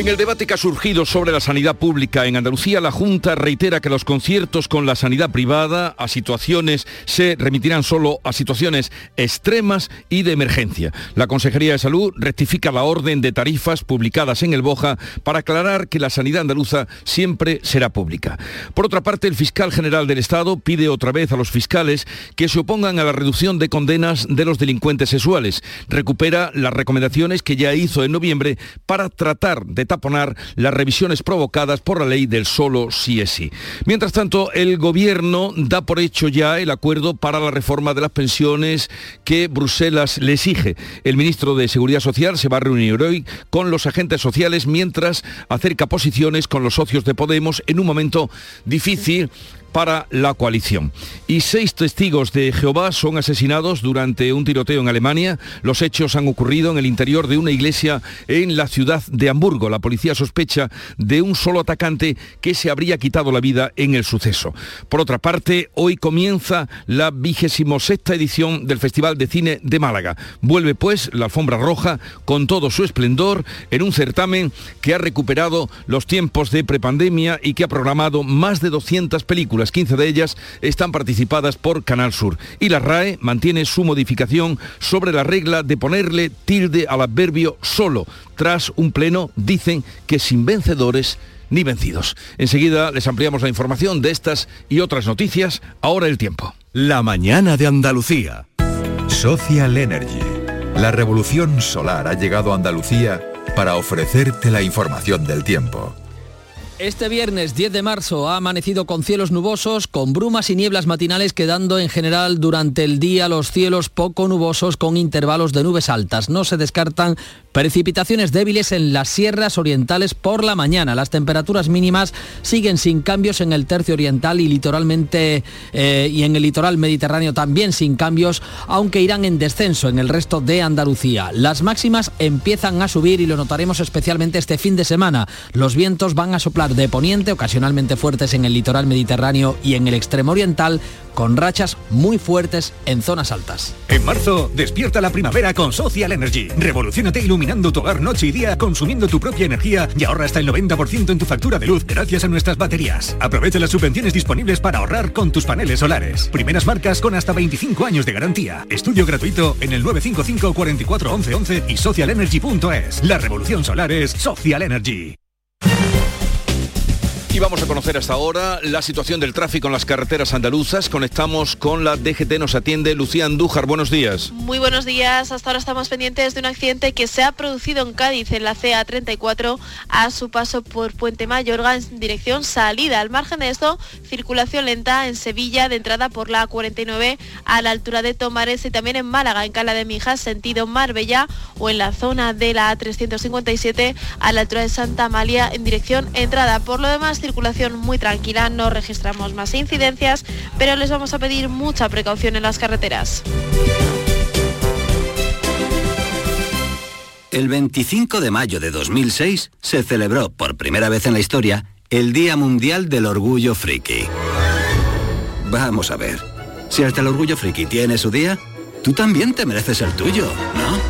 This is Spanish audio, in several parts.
En el debate que ha surgido sobre la sanidad pública en Andalucía, la Junta reitera que los conciertos con la sanidad privada a situaciones se remitirán solo a situaciones extremas y de emergencia. La Consejería de Salud rectifica la orden de tarifas publicadas en el Boja para aclarar que la sanidad andaluza siempre será pública. Por otra parte, el fiscal general del Estado pide otra vez a los fiscales que se opongan a la reducción de condenas de los delincuentes sexuales. Recupera las recomendaciones que ya hizo en noviembre para tratar de taponar las revisiones provocadas por la ley del solo sí es sí. Mientras tanto, el gobierno da por hecho ya el acuerdo para la reforma de las pensiones que Bruselas le exige. El ministro de Seguridad Social se va a reunir hoy con los agentes sociales mientras acerca posiciones con los socios de Podemos en un momento difícil para la coalición. Y seis testigos de Jehová son asesinados durante un tiroteo en Alemania. Los hechos han ocurrido en el interior de una iglesia en la ciudad de Hamburgo. La policía sospecha de un solo atacante que se habría quitado la vida en el suceso. Por otra parte, hoy comienza la vigésimo sexta edición del Festival de Cine de Málaga. Vuelve pues la alfombra roja con todo su esplendor en un certamen que ha recuperado los tiempos de prepandemia y que ha programado más de 200 películas 15 de ellas están participadas por Canal Sur. Y la RAE mantiene su modificación sobre la regla de ponerle tilde al adverbio solo. Tras un pleno, dicen que sin vencedores ni vencidos. Enseguida les ampliamos la información de estas y otras noticias. Ahora el tiempo. La mañana de Andalucía. Social Energy. La revolución solar ha llegado a Andalucía para ofrecerte la información del tiempo. Este viernes 10 de marzo ha amanecido con cielos nubosos, con brumas y nieblas matinales quedando en general durante el día los cielos poco nubosos con intervalos de nubes altas. No se descartan precipitaciones débiles en las sierras orientales por la mañana. Las temperaturas mínimas siguen sin cambios en el tercio oriental y litoralmente eh, y en el litoral mediterráneo también sin cambios, aunque irán en descenso en el resto de Andalucía. Las máximas empiezan a subir y lo notaremos especialmente este fin de semana. Los vientos van a soplar de poniente, ocasionalmente fuertes en el litoral mediterráneo y en el extremo oriental, con rachas muy fuertes en zonas altas. En marzo, despierta la primavera con Social Energy. Revolucionate iluminando tu hogar noche y día, consumiendo tu propia energía y ahorra hasta el 90% en tu factura de luz gracias a nuestras baterías. Aprovecha las subvenciones disponibles para ahorrar con tus paneles solares. Primeras marcas con hasta 25 años de garantía. Estudio gratuito en el 955 44 11 11 y socialenergy.es. La revolución solar es Social Energy. Y vamos a conocer hasta ahora la situación del tráfico en las carreteras andaluzas. Conectamos con la DGT, nos atiende Lucía Andújar. Buenos días. Muy buenos días. Hasta ahora estamos pendientes de un accidente que se ha producido en Cádiz, en la CA34, a su paso por Puente Mayorga en dirección salida. Al margen de esto, circulación lenta en Sevilla, de entrada por la A49 a la altura de Tomares y también en Málaga, en Cala de Mijas, sentido Marbella, o en la zona de la A357 a la altura de Santa Amalia en dirección entrada. Por lo demás, circulación muy tranquila, no registramos más incidencias, pero les vamos a pedir mucha precaución en las carreteras. El 25 de mayo de 2006 se celebró por primera vez en la historia el Día Mundial del Orgullo Friki. Vamos a ver, si hasta el Orgullo Friki tiene su día, tú también te mereces el tuyo, ¿no?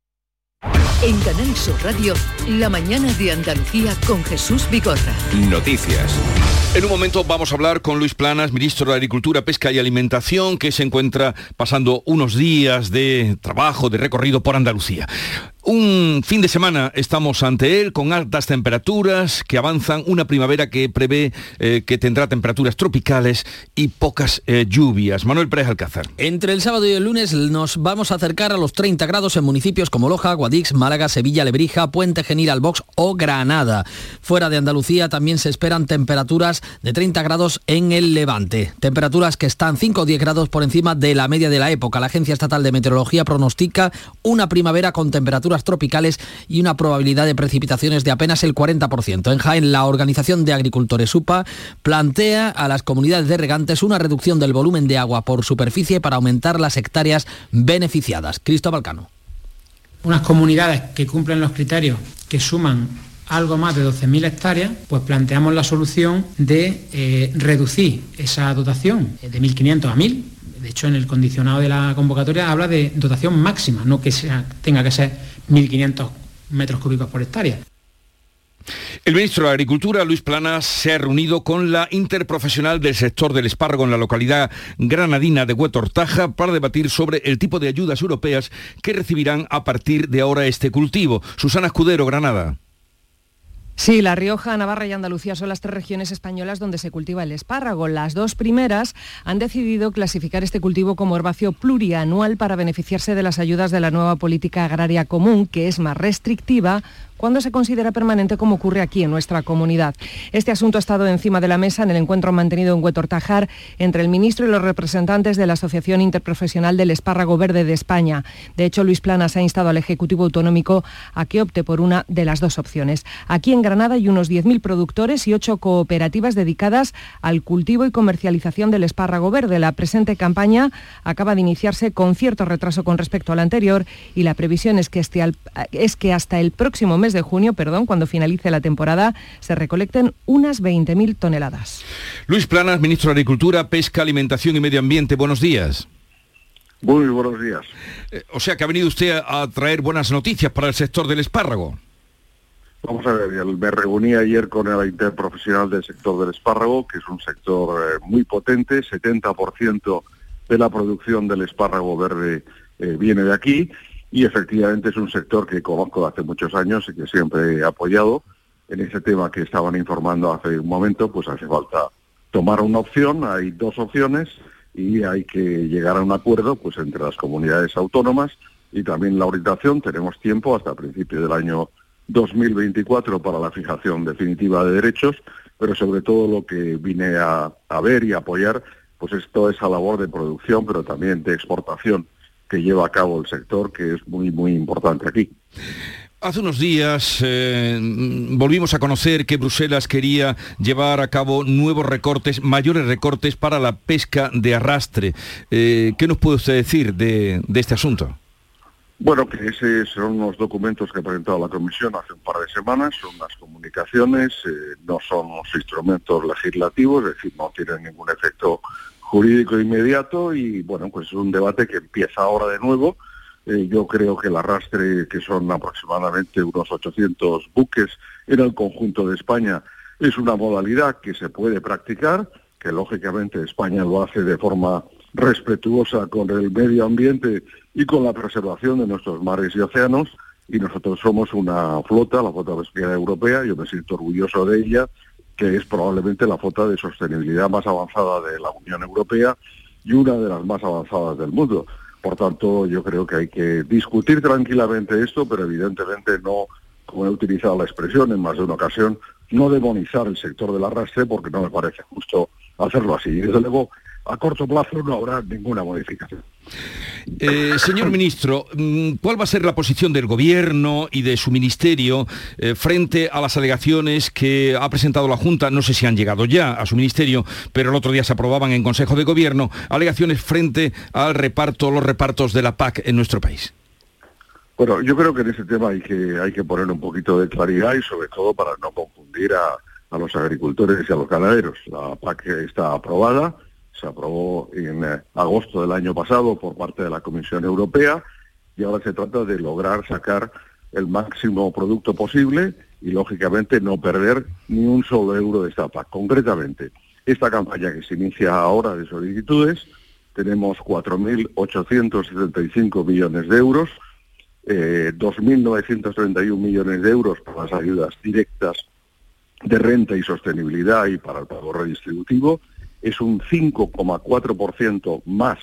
En Canal Sur Radio, la mañana de Andalucía con Jesús Bigorra. Noticias. En un momento vamos a hablar con Luis Planas, ministro de Agricultura, Pesca y Alimentación, que se encuentra pasando unos días de trabajo, de recorrido por Andalucía. Un fin de semana estamos ante él con altas temperaturas que avanzan, una primavera que prevé eh, que tendrá temperaturas tropicales y pocas eh, lluvias. Manuel Pérez Alcázar. Entre el sábado y el lunes nos vamos a acercar a los 30 grados en municipios como Loja, Guadix, Málaga, Sevilla, Lebrija, Puente Genil, Albox o Granada. Fuera de Andalucía también se esperan temperaturas de 30 grados en el Levante. Temperaturas que están 5 o 10 grados por encima de la media de la época. La Agencia Estatal de Meteorología pronostica una primavera con temperaturas tropicales y una probabilidad de precipitaciones de apenas el 40%. En Jaén, la Organización de Agricultores UPA plantea a las comunidades de regantes una reducción del volumen de agua por superficie para aumentar las hectáreas beneficiadas. Cristóbal Cano. Unas comunidades que cumplen los criterios que suman algo más de 12.000 hectáreas, pues planteamos la solución de eh, reducir esa dotación de 1.500 a 1.000 de hecho, en el condicionado de la convocatoria habla de dotación máxima, no que tenga que ser 1.500 metros cúbicos por hectárea. El ministro de Agricultura, Luis Planas, se ha reunido con la interprofesional del sector del espárrago en la localidad granadina de Huetortaja para debatir sobre el tipo de ayudas europeas que recibirán a partir de ahora este cultivo. Susana Escudero, Granada. Sí, La Rioja, Navarra y Andalucía son las tres regiones españolas donde se cultiva el espárrago. Las dos primeras han decidido clasificar este cultivo como herbáceo plurianual para beneficiarse de las ayudas de la nueva política agraria común, que es más restrictiva cuando se considera permanente como ocurre aquí en nuestra comunidad. Este asunto ha estado encima de la mesa en el encuentro mantenido en Huetortajar entre el ministro y los representantes de la Asociación Interprofesional del Espárrago Verde de España. De hecho, Luis Planas ha instado al Ejecutivo Autonómico a que opte por una de las dos opciones. Aquí en Granada hay unos 10.000 productores y ocho cooperativas dedicadas al cultivo y comercialización del espárrago verde. La presente campaña acaba de iniciarse con cierto retraso con respecto a la anterior y la previsión es que, este, es que hasta el próximo mes de junio, perdón, cuando finalice la temporada, se recolecten unas 20.000 toneladas. Luis Planas, ministro de Agricultura, Pesca, Alimentación y Medio Ambiente, buenos días. Muy buenos días. Eh, o sea que ha venido usted a traer buenas noticias para el sector del espárrago. Vamos a ver, me reuní ayer con el interprofesional del sector del espárrago, que es un sector eh, muy potente, 70% de la producción del espárrago verde eh, viene de aquí, y efectivamente es un sector que conozco hace muchos años y que siempre he apoyado. En ese tema que estaban informando hace un momento, pues hace falta tomar una opción, hay dos opciones y hay que llegar a un acuerdo pues entre las comunidades autónomas y también la orientación. Tenemos tiempo hasta el principio del año 2024 para la fijación definitiva de derechos, pero sobre todo lo que vine a, a ver y apoyar, pues es a labor de producción, pero también de exportación que lleva a cabo el sector, que es muy, muy importante aquí. Hace unos días eh, volvimos a conocer que Bruselas quería llevar a cabo nuevos recortes, mayores recortes para la pesca de arrastre. Eh, ¿Qué nos puede usted decir de, este asunto? Bueno, que esos son unos documentos que ha presentado la Comisión hace un par de semanas, son unas comunicaciones, eh, no son unos instrumentos legislativos, es decir, no tienen ningún efecto jurídico inmediato y bueno, pues es un debate que empieza ahora de nuevo. Eh, yo creo que el arrastre, que son aproximadamente unos 800 buques en el conjunto de España, es una modalidad que se puede practicar, que lógicamente España lo hace de forma respetuosa con el medio ambiente y con la preservación de nuestros mares y océanos, y nosotros somos una flota, la flota pesquera europea, yo me siento orgulloso de ella, que es probablemente la flota de sostenibilidad más avanzada de la Unión Europea y una de las más avanzadas del mundo. Por tanto, yo creo que hay que discutir tranquilamente esto, pero evidentemente no, como he utilizado la expresión en más de una ocasión, no demonizar el sector del arrastre porque no me parece justo hacerlo así. Y desde luego, a corto plazo no habrá ninguna modificación. Eh, señor ministro, mm, ¿cuál va a ser la posición del Gobierno y de su ministerio eh, frente a las alegaciones que ha presentado la Junta? No sé si han llegado ya a su ministerio, pero el otro día se aprobaban en Consejo de Gobierno alegaciones frente al reparto, los repartos de la PAC en nuestro país. Bueno, yo creo que en ese tema hay que, hay que poner un poquito de claridad y sobre todo para no confundir a, a los agricultores y a los ganaderos. La PAC está aprobada, se aprobó en eh, agosto del año pasado por parte de la Comisión Europea y ahora se trata de lograr sacar el máximo producto posible y lógicamente no perder ni un solo euro de esta PAC. Concretamente, esta campaña que se inicia ahora de solicitudes, tenemos 4.875 millones de euros, eh, 2.931 millones de euros para las ayudas directas de renta y sostenibilidad y para el pago redistributivo. Es un 5,4% más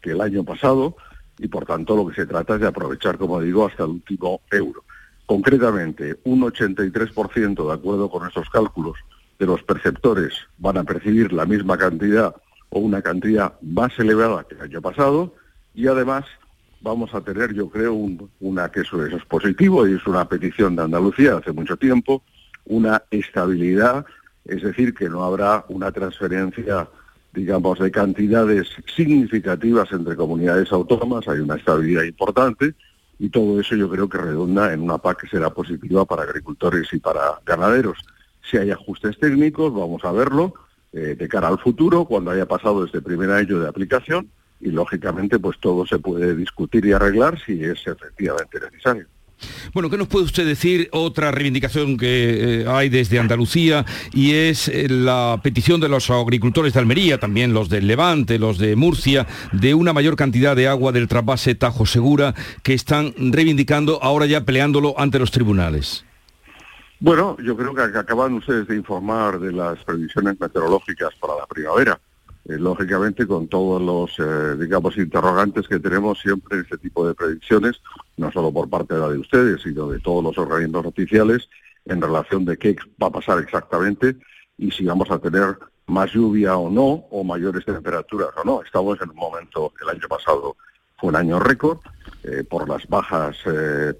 que el año pasado y por tanto lo que se trata es de aprovechar, como digo, hasta el último euro. Concretamente, un 83% de acuerdo con estos cálculos de los perceptores van a percibir la misma cantidad o una cantidad más elevada que el año pasado y además vamos a tener, yo creo, una que eso es positivo y es una petición de Andalucía hace mucho tiempo, una estabilidad, es decir, que no habrá una transferencia, digamos, de cantidades significativas entre comunidades autónomas, hay una estabilidad importante y todo eso yo creo que redunda en una PAC que será positiva para agricultores y para ganaderos. Si hay ajustes técnicos, vamos a verlo eh, de cara al futuro, cuando haya pasado este primer año de aplicación, y lógicamente pues todo se puede discutir y arreglar si es efectivamente necesario. Bueno, ¿qué nos puede usted decir? Otra reivindicación que eh, hay desde Andalucía y es eh, la petición de los agricultores de Almería, también los del Levante, los de Murcia, de una mayor cantidad de agua del trasvase Tajo Segura que están reivindicando, ahora ya peleándolo ante los tribunales. Bueno, yo creo que acaban ustedes de informar de las previsiones meteorológicas para la primavera. Eh, lógicamente con todos los, eh, digamos, interrogantes que tenemos siempre en este tipo de predicciones, no solo por parte de la de ustedes, sino de todos los organismos oficiales, en relación de qué va a pasar exactamente y si vamos a tener más lluvia o no, o mayores temperaturas o no. Estamos en un momento, el año pasado fue un año récord, eh, por las bajas,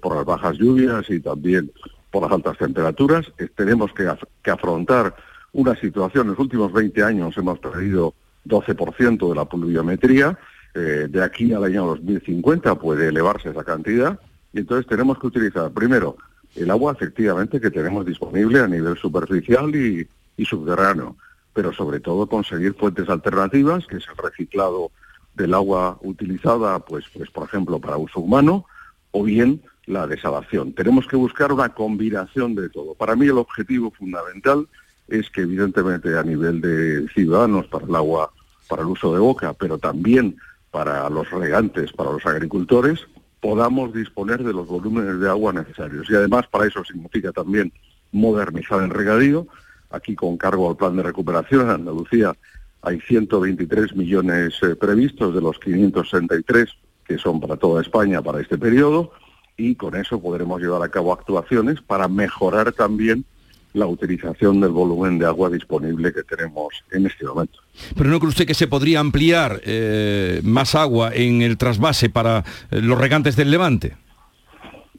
por las bajas lluvias y también por las altas temperaturas. tenemos que, que afrontar una situación, en los últimos 20 años hemos perdido 12% de la pluviometría. Eh, de aquí al año 2050 puede elevarse esa cantidad y entonces tenemos que utilizar primero el agua efectivamente que tenemos disponible a nivel superficial y, subterráneo, pero sobre todo conseguir fuentes alternativas, que es el reciclado del agua utilizada, pues, pues por ejemplo, para uso humano, o bien la desalación. Tenemos que buscar una combinación de todo. Para mí el objetivo fundamental es que evidentemente a nivel de ciudadanos para el agua para el uso de boca, pero también para los regantes, para los agricultores, podamos disponer de los volúmenes de agua necesarios. Y además para eso significa también modernizar el regadío. Aquí con cargo al plan de recuperación en Andalucía hay 123 millones eh, previstos de los 563 que son para toda España para este periodo y con eso podremos llevar a cabo actuaciones para mejorar también la utilización del volumen de agua disponible que tenemos en este momento. Pero no cree usted que se podría ampliar eh, más agua en el trasvase para eh, los regantes del Levante.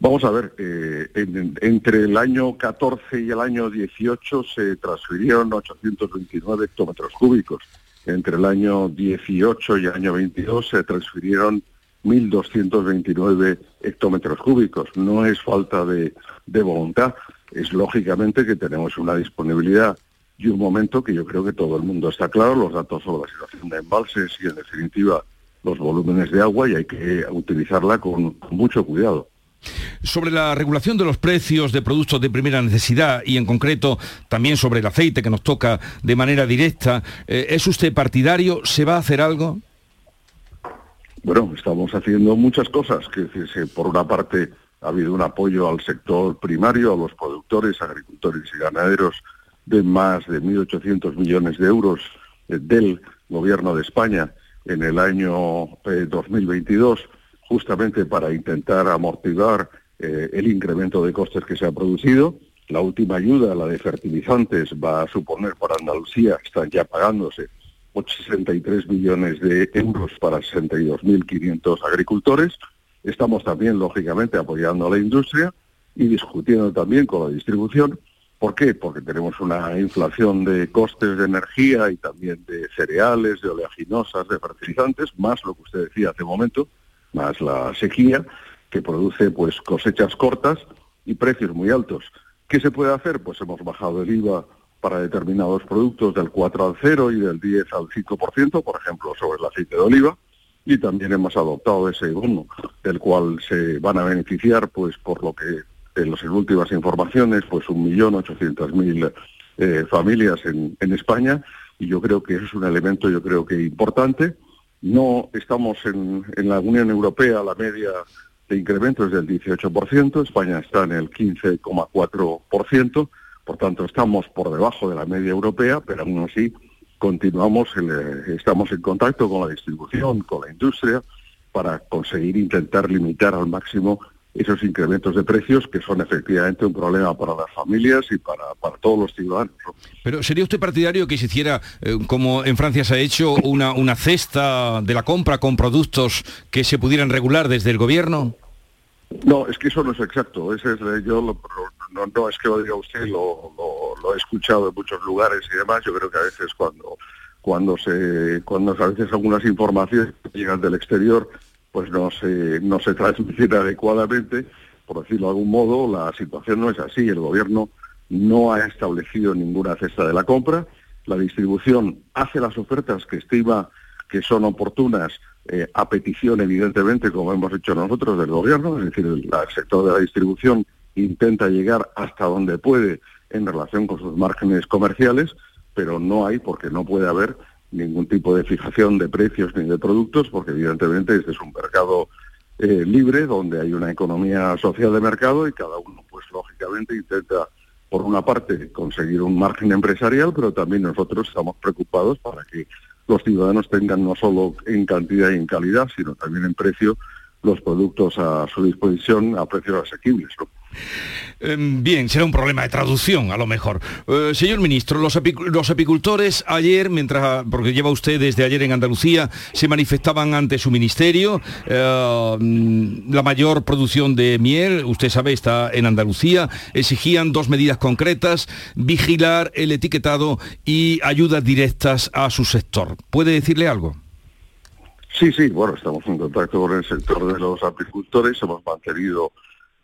Vamos a ver, eh, entre el año 14 y el año 18 se transfirieron 829 hectómetros cúbicos. Entre el año 18 y el año 22 se transfirieron 1.229 hectómetros cúbicos. No es falta de voluntad es lógicamente que tenemos una disponibilidad y un momento que yo creo que todo el mundo está claro, los datos sobre la situación de embalses y en definitiva los volúmenes de agua y hay que utilizarla con mucho cuidado. Sobre la regulación de los precios de productos de primera necesidad y en concreto también sobre el aceite que nos toca de manera directa, eh, ¿es usted partidario? ¿Se va a hacer algo? Bueno, estamos haciendo muchas cosas, que por una parte ha habido un apoyo al sector primario, a los productores, agricultores y ganaderos de más de 1.800 millones de euros eh, del Gobierno de España en el año 2022, eh, justamente para intentar amortiguar eh, el incremento de costes que se ha producido. La última ayuda, la de fertilizantes, va a suponer para Andalucía, están ya pagándose 63 millones de euros para 62.500 agricultores Estamos también, lógicamente, apoyando a la industria y discutiendo también con la distribución. ¿Por qué? Porque tenemos una inflación de costes de energía y también de cereales, de oleaginosas, de fertilizantes, más lo que usted decía hace un momento, más la sequía, que produce pues cosechas cortas y precios muy altos. ¿Qué se puede hacer? Pues hemos bajado el IVA para determinados productos del 4 al 0 y del 10 al 5%, por ejemplo, sobre el aceite de oliva y también hemos adoptado ese bono del cual se van a beneficiar, pues por lo que en las últimas informaciones, pues un millón ochocientos mil eh, familias en, en España y yo creo que eso es un elemento, yo creo que importante. No estamos en, en la Unión Europea, la media de incremento es del 18%, España está en el 15,4%, por tanto estamos por debajo de la media europea, pero aún así continuamos, eh, estamos en contacto con la distribución, con la industria, para conseguir intentar limitar al máximo esos incrementos de precios que son efectivamente un problema para las familias y para, todos los ciudadanos. Pero ¿sería usted partidario que se hiciera, eh, como en Francia se ha hecho, una, una cesta de la compra con productos que se pudieran regular desde el gobierno? No, es que eso no es exacto. Ese es, yo no, no, es que lo diga usted, lo, lo, he escuchado en muchos lugares y demás. Yo creo que a veces cuando cuando se cuando a veces algunas informaciones llegan del exterior pues no se, no se transmiten adecuadamente, por decirlo de algún modo, la situación no es así. El gobierno no ha establecido ninguna cesta de la compra, la distribución hace las ofertas que estima que son oportunas eh, a petición, evidentemente, como hemos hecho nosotros del gobierno, es decir, el, sector de la distribución intenta llegar hasta donde puede en relación con sus márgenes comerciales, pero no hay, porque no puede haber ningún tipo de fijación de precios ni de productos, porque evidentemente este es un mercado eh, libre donde hay una economía social de mercado y cada uno, pues lógicamente, intenta, por una parte, conseguir un margen empresarial, pero también nosotros estamos preocupados para que los ciudadanos tengan no solo en cantidad y en calidad, sino también en precio los productos a su disposición a precios asequibles. Bien, será un problema de traducción, a lo mejor. Eh, señor ministro, los, apicultores ayer, mientras, porque lleva usted desde ayer en Andalucía, se manifestaban ante su ministerio. Eh, mm, la mayor producción de miel, usted sabe, está en Andalucía. Exigían dos medidas concretas, vigilar el etiquetado y ayudas directas a su sector. ¿Puede decirle algo? Sí, sí, bueno, estamos en contacto con el sector de los apicultores, hemos mantenido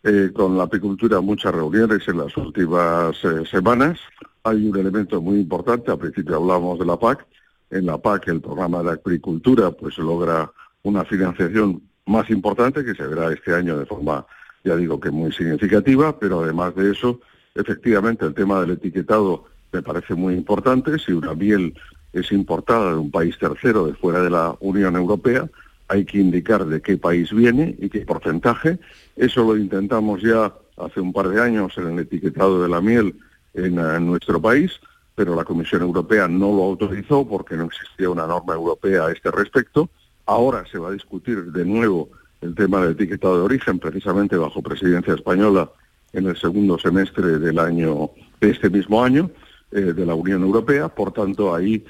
eh, con la apicultura muchas reuniones en las últimas eh, semanas. Hay un elemento muy importante, al principio hablamos de la PAC, en la PAC el programa de agricultura pues logra una financiación más importante que se verá este año de forma, ya digo que muy significativa, pero además de eso, efectivamente el tema del etiquetado me parece muy importante. Si una miel es importada de un país tercero de fuera de la Unión Europea, hay que indicar de qué país viene y qué porcentaje. Eso lo intentamos ya hace un par de años en el etiquetado de la miel en, nuestro país, pero la Comisión Europea no lo autorizó porque no existía una norma europea a este respecto. Ahora se va a discutir de nuevo el tema del etiquetado de origen, precisamente bajo presidencia española en el segundo semestre del año de este mismo año eh, de la Unión Europea. Por tanto, ahí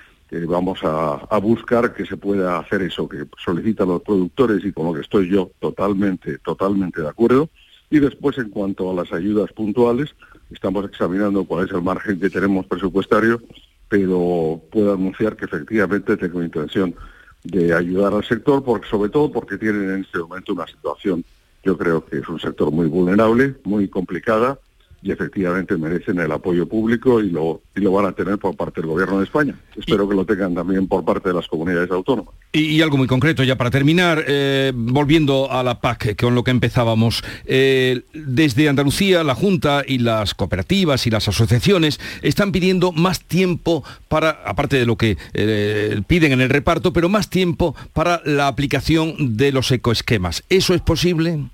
vamos a, buscar que se pueda hacer eso que solicitan los productores y con lo que estoy yo totalmente, totalmente de acuerdo. Y después, en cuanto a las ayudas puntuales, estamos examinando cuál es el margen que tenemos presupuestario, pero puedo anunciar que efectivamente tengo intención de ayudar al sector, porque, sobre todo porque tienen en este momento una situación, yo creo que es un sector muy vulnerable, muy complicada, y efectivamente merecen el apoyo público y lo, y lo van a tener por parte del Gobierno de España. Espero que lo tengan también por parte de las comunidades autónomas. Y, algo muy concreto, ya para terminar, eh, volviendo a la PAC, con lo que empezábamos, eh, desde Andalucía la Junta y las cooperativas y las asociaciones están pidiendo más tiempo para, aparte de lo que eh, piden en el reparto, pero más tiempo para la aplicación de los ecoesquemas. ¿Eso es posible?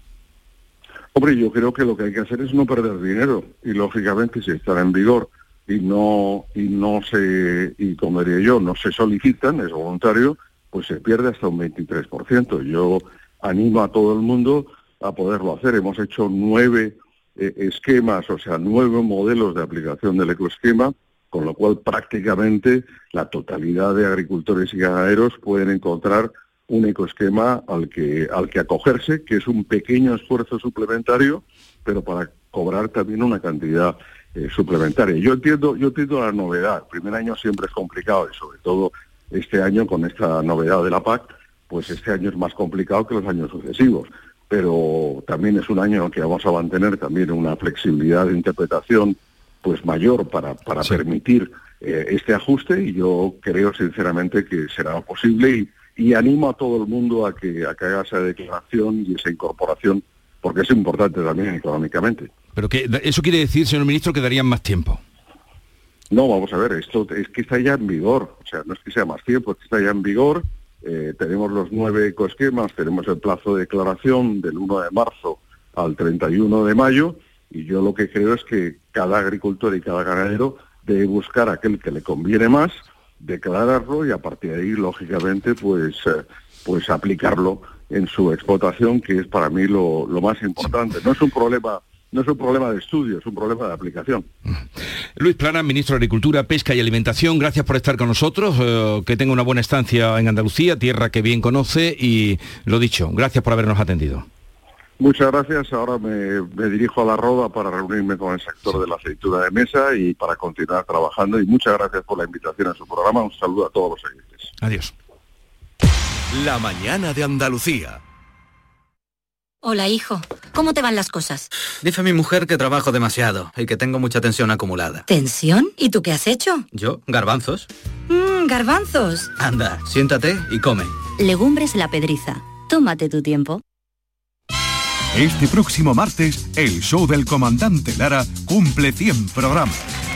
Hombre, yo creo que lo que hay que hacer es no perder dinero y lógicamente si están en vigor y no y no se y como diría yo no se solicitan es voluntario pues se pierde hasta un 23%. Yo animo a todo el mundo a poderlo hacer. Hemos hecho nueve eh, esquemas, o sea, nueve modelos de aplicación del ecoesquema, con lo cual prácticamente la totalidad de agricultores y ganaderos pueden encontrar un ecoesquema al que, al que acogerse, que es un pequeño esfuerzo suplementario, pero para cobrar también una cantidad eh, suplementaria. Yo entiendo, yo entiendo la novedad. El primer año siempre es complicado y sobre todo este año con esta novedad de la PAC, pues este año es más complicado que los años sucesivos. Pero también es un año en que vamos a mantener también una flexibilidad de interpretación pues mayor para, para permitir eh, este ajuste y yo creo sinceramente que será posible y y animo a todo el mundo a que, a que haga esa declaración y esa incorporación, porque es importante también económicamente. Pero que eso quiere decir, señor ministro, que darían más tiempo. No, vamos a ver, esto es que está ya en vigor, o sea, no es que sea más tiempo, es que está ya en vigor eh, tenemos los nueve ecoesquemas, tenemos el plazo de declaración del 1 de marzo al 31 de mayo y yo lo que creo es que cada agricultor y cada ganadero debe buscar aquel que le conviene más, declararlo y a partir de ahí, lógicamente, pues, eh, pues aplicarlo en su explotación, que es para mí lo, lo más importante. No es un problema no es un problema de estudio, es un problema de aplicación. Luis Plana, ministro de Agricultura, Pesca y Alimentación, gracias por estar con nosotros, eh, que tenga una buena estancia en Andalucía, tierra que bien conoce y lo dicho, gracias por habernos atendido. Muchas gracias. Ahora me, dirijo a la Roda para reunirme con el sector de la aceituna de mesa y para continuar trabajando. Y muchas gracias por la invitación a su programa. Un saludo a todos los oyentes. Adiós. La mañana de Andalucía. Hola, hijo. ¿Cómo te van las cosas? Dice mi mujer que trabajo demasiado y que tengo mucha tensión acumulada. ¿Tensión? ¿Y tú qué has hecho? Yo, garbanzos. Mmm, garbanzos. Anda, siéntate y come. Legumbres la pedriza. Tómate tu tiempo. Este próximo martes, el show del comandante Lara cumple 100 programas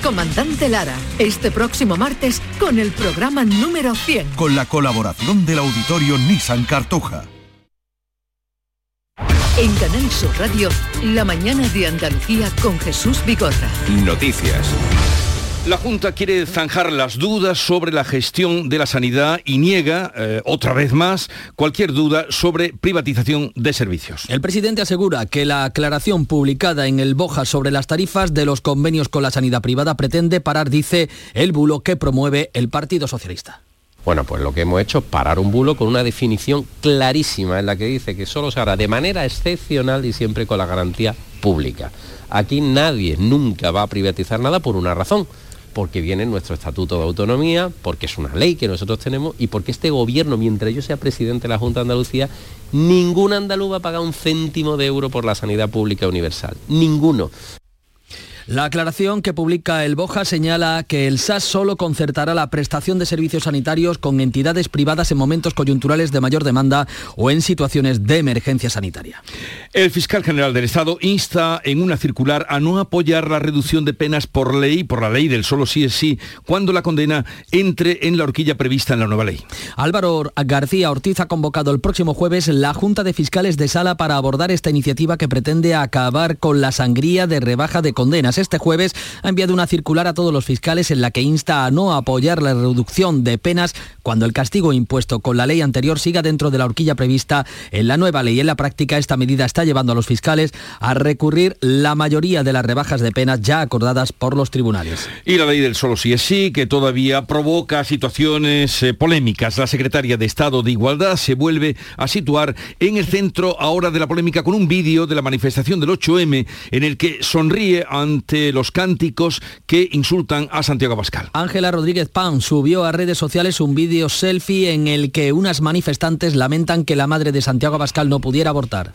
comandante Lara, este próximo martes con el programa número 100. Con la colaboración del auditorio Nissan Cartuja. En Canal Sur Radio, la mañana de Andalucía con Jesús Bigorra. Noticias. La Junta quiere zanjar las dudas sobre la gestión de la sanidad y niega, eh, otra vez más, cualquier duda sobre privatización de servicios. El presidente asegura que la aclaración publicada en el Boja sobre las tarifas de los convenios con la sanidad privada pretende parar, dice, el bulo que promueve el Partido Socialista. Bueno, pues lo que hemos hecho es parar un bulo con una definición clarísima en la que dice que solo se hará de manera excepcional y siempre con la garantía pública. Aquí nadie nunca va a privatizar nada por una razón porque viene nuestro Estatuto de Autonomía, porque es una ley que nosotros tenemos y porque este gobierno, mientras yo sea presidente de la Junta de Andalucía, ningún andaluz va a pagar un céntimo de euro por la sanidad pública universal. Ninguno. La aclaración que publica el Boja señala que el SAS solo concertará la prestación de servicios sanitarios con entidades privadas en momentos coyunturales de mayor demanda o en situaciones de emergencia sanitaria. El fiscal general del Estado insta en una circular a no apoyar la reducción de penas por ley, por la ley del solo sí es sí, cuando la condena entre en la horquilla prevista en la nueva ley. Álvaro García Ortiz ha convocado el próximo jueves la Junta de Fiscales de Sala para abordar esta iniciativa que pretende acabar con la sangría de rebaja de condenas este jueves ha enviado una circular a todos los fiscales en la que insta a no apoyar la reducción de penas cuando el castigo impuesto con la ley anterior siga dentro de la horquilla prevista en la nueva ley. En la práctica, esta medida está llevando a los fiscales a recurrir la mayoría de las rebajas de penas ya acordadas por los tribunales. Y la ley del solo sí es sí, que todavía provoca situaciones eh, polémicas. La secretaria de Estado de Igualdad se vuelve a situar en el centro ahora de la polémica con un vídeo de la manifestación del 8M en el que sonríe ante los cánticos que insultan a Santiago Pascal. Ángela Rodríguez Pan subió a redes sociales un vídeo selfie en el que unas manifestantes lamentan que la madre de Santiago Pascal no pudiera abortar.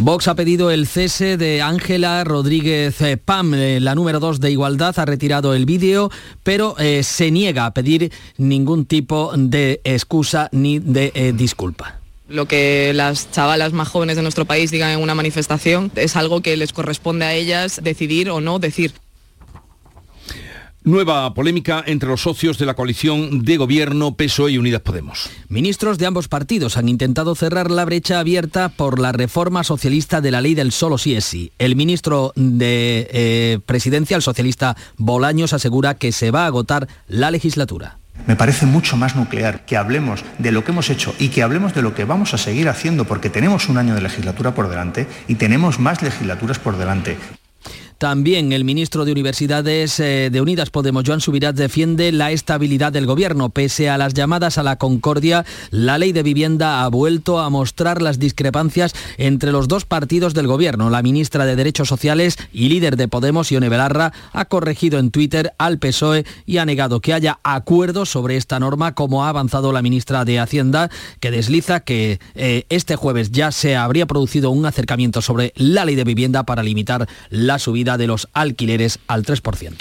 Vox ha pedido el cese de Ángela Rodríguez eh, Pam, eh, la número 2 de Igualdad, ha retirado el vídeo, pero eh, se niega a pedir ningún tipo de excusa ni de disculpa. Lo que las chavalas más jóvenes de nuestro país digan en una manifestación es algo que les corresponde a ellas decidir o no decir. Nueva polémica entre los socios de la coalición de gobierno PSOE y Unidas Podemos. Ministros de ambos partidos han intentado cerrar la brecha abierta por la reforma socialista de la ley del solo sí es sí. El ministro de eh, Presidencia, el socialista Bolaños, asegura que se va a agotar la legislatura. Me parece mucho más nuclear que hablemos de lo que hemos hecho y que hablemos de lo que vamos a seguir haciendo, porque tenemos un año de legislatura por delante y tenemos más legislaturas por delante. También el ministro de Universidades eh, de Unidas Podemos, Joan Subirats, defiende la estabilidad del gobierno. Pese a las llamadas a la concordia, la ley de vivienda ha vuelto a mostrar las discrepancias entre los dos partidos del gobierno. La ministra de Derechos Sociales y líder de Podemos, Ione Belarra, ha corregido en Twitter al PSOE y ha negado que haya acuerdo sobre esta norma, como ha avanzado la ministra de Hacienda, que desliza que eh, este jueves ya se habría producido un acercamiento sobre la ley de vivienda para limitar la subida de los alquileres al 3%.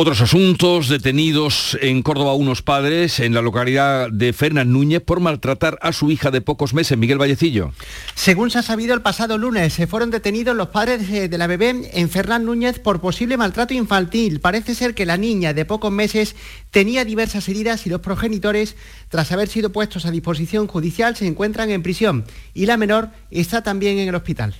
Otros asuntos, detenidos en Córdoba unos padres en la localidad de Fernán Núñez por maltratar a su hija de pocos meses, Miguel Vallecillo. Según se ha sabido el pasado lunes, se fueron detenidos los padres de la bebé en Fernán Núñez por posible maltrato infantil. Parece ser que la niña de pocos meses tenía diversas heridas y los progenitores, tras haber sido puestos a disposición judicial, se encuentran en prisión y la menor está también en el hospital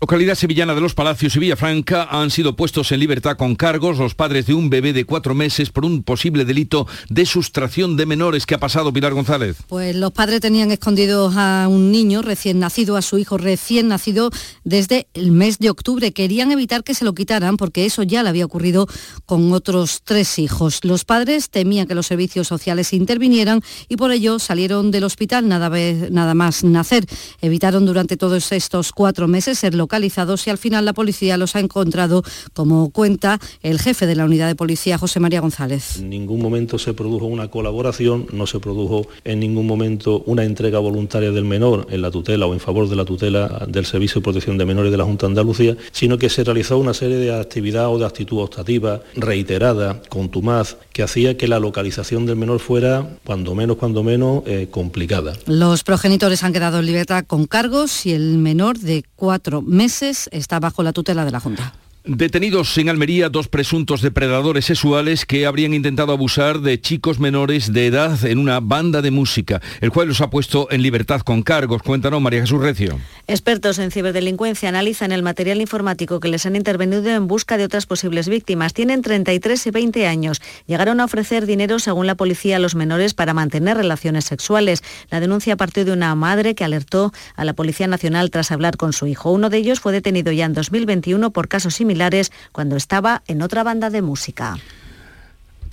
localidad sevillana de Los Palacios y Villafranca han sido puestos en libertad con cargos los padres de un bebé de cuatro meses por un posible delito de sustracción de menores. ¿Qué ha pasado, Pilar González? Pues los padres tenían escondidos a un niño recién nacido, a su hijo recién nacido desde el mes de octubre. Querían evitar que se lo quitaran porque eso ya le había ocurrido con otros tres hijos. Los padres temían que los servicios sociales intervinieran y por ello salieron del hospital nada más nacer. Evitaron durante todos estos cuatro meses ser localizados y al final la policía los ha encontrado, como cuenta el jefe de la unidad de policía, José María González. En ningún momento se produjo una colaboración, no se produjo en ningún momento una entrega voluntaria del menor en la tutela o en favor de la tutela del Servicio de Protección de Menores de la Junta de Andalucía, sino que se realizó una serie de actividades o de actitud optativa reiterada, contumaz, que hacía que la localización del menor fuera, cuando menos, cuando menos, eh, complicada. Los progenitores han quedado en libertad con cargos y el menor de cuatro meses está bajo la tutela de la Junta. Detenidos en Almería dos presuntos depredadores sexuales que habrían intentado abusar de chicos menores de edad en una banda de música. El juez los ha puesto en libertad con cargos. Cuéntanos, María Jesús Recio. Expertos en ciberdelincuencia analizan el material informático que les han intervenido en busca de otras posibles víctimas. Tienen 33 y 20 años. Llegaron a ofrecer dinero, según la policía, a los menores para mantener relaciones sexuales. La denuncia partió de una madre que alertó a la Policía Nacional tras hablar con su hijo. Uno de ellos fue detenido ya en 2021 por casos similares cuando estaba en otra banda de música.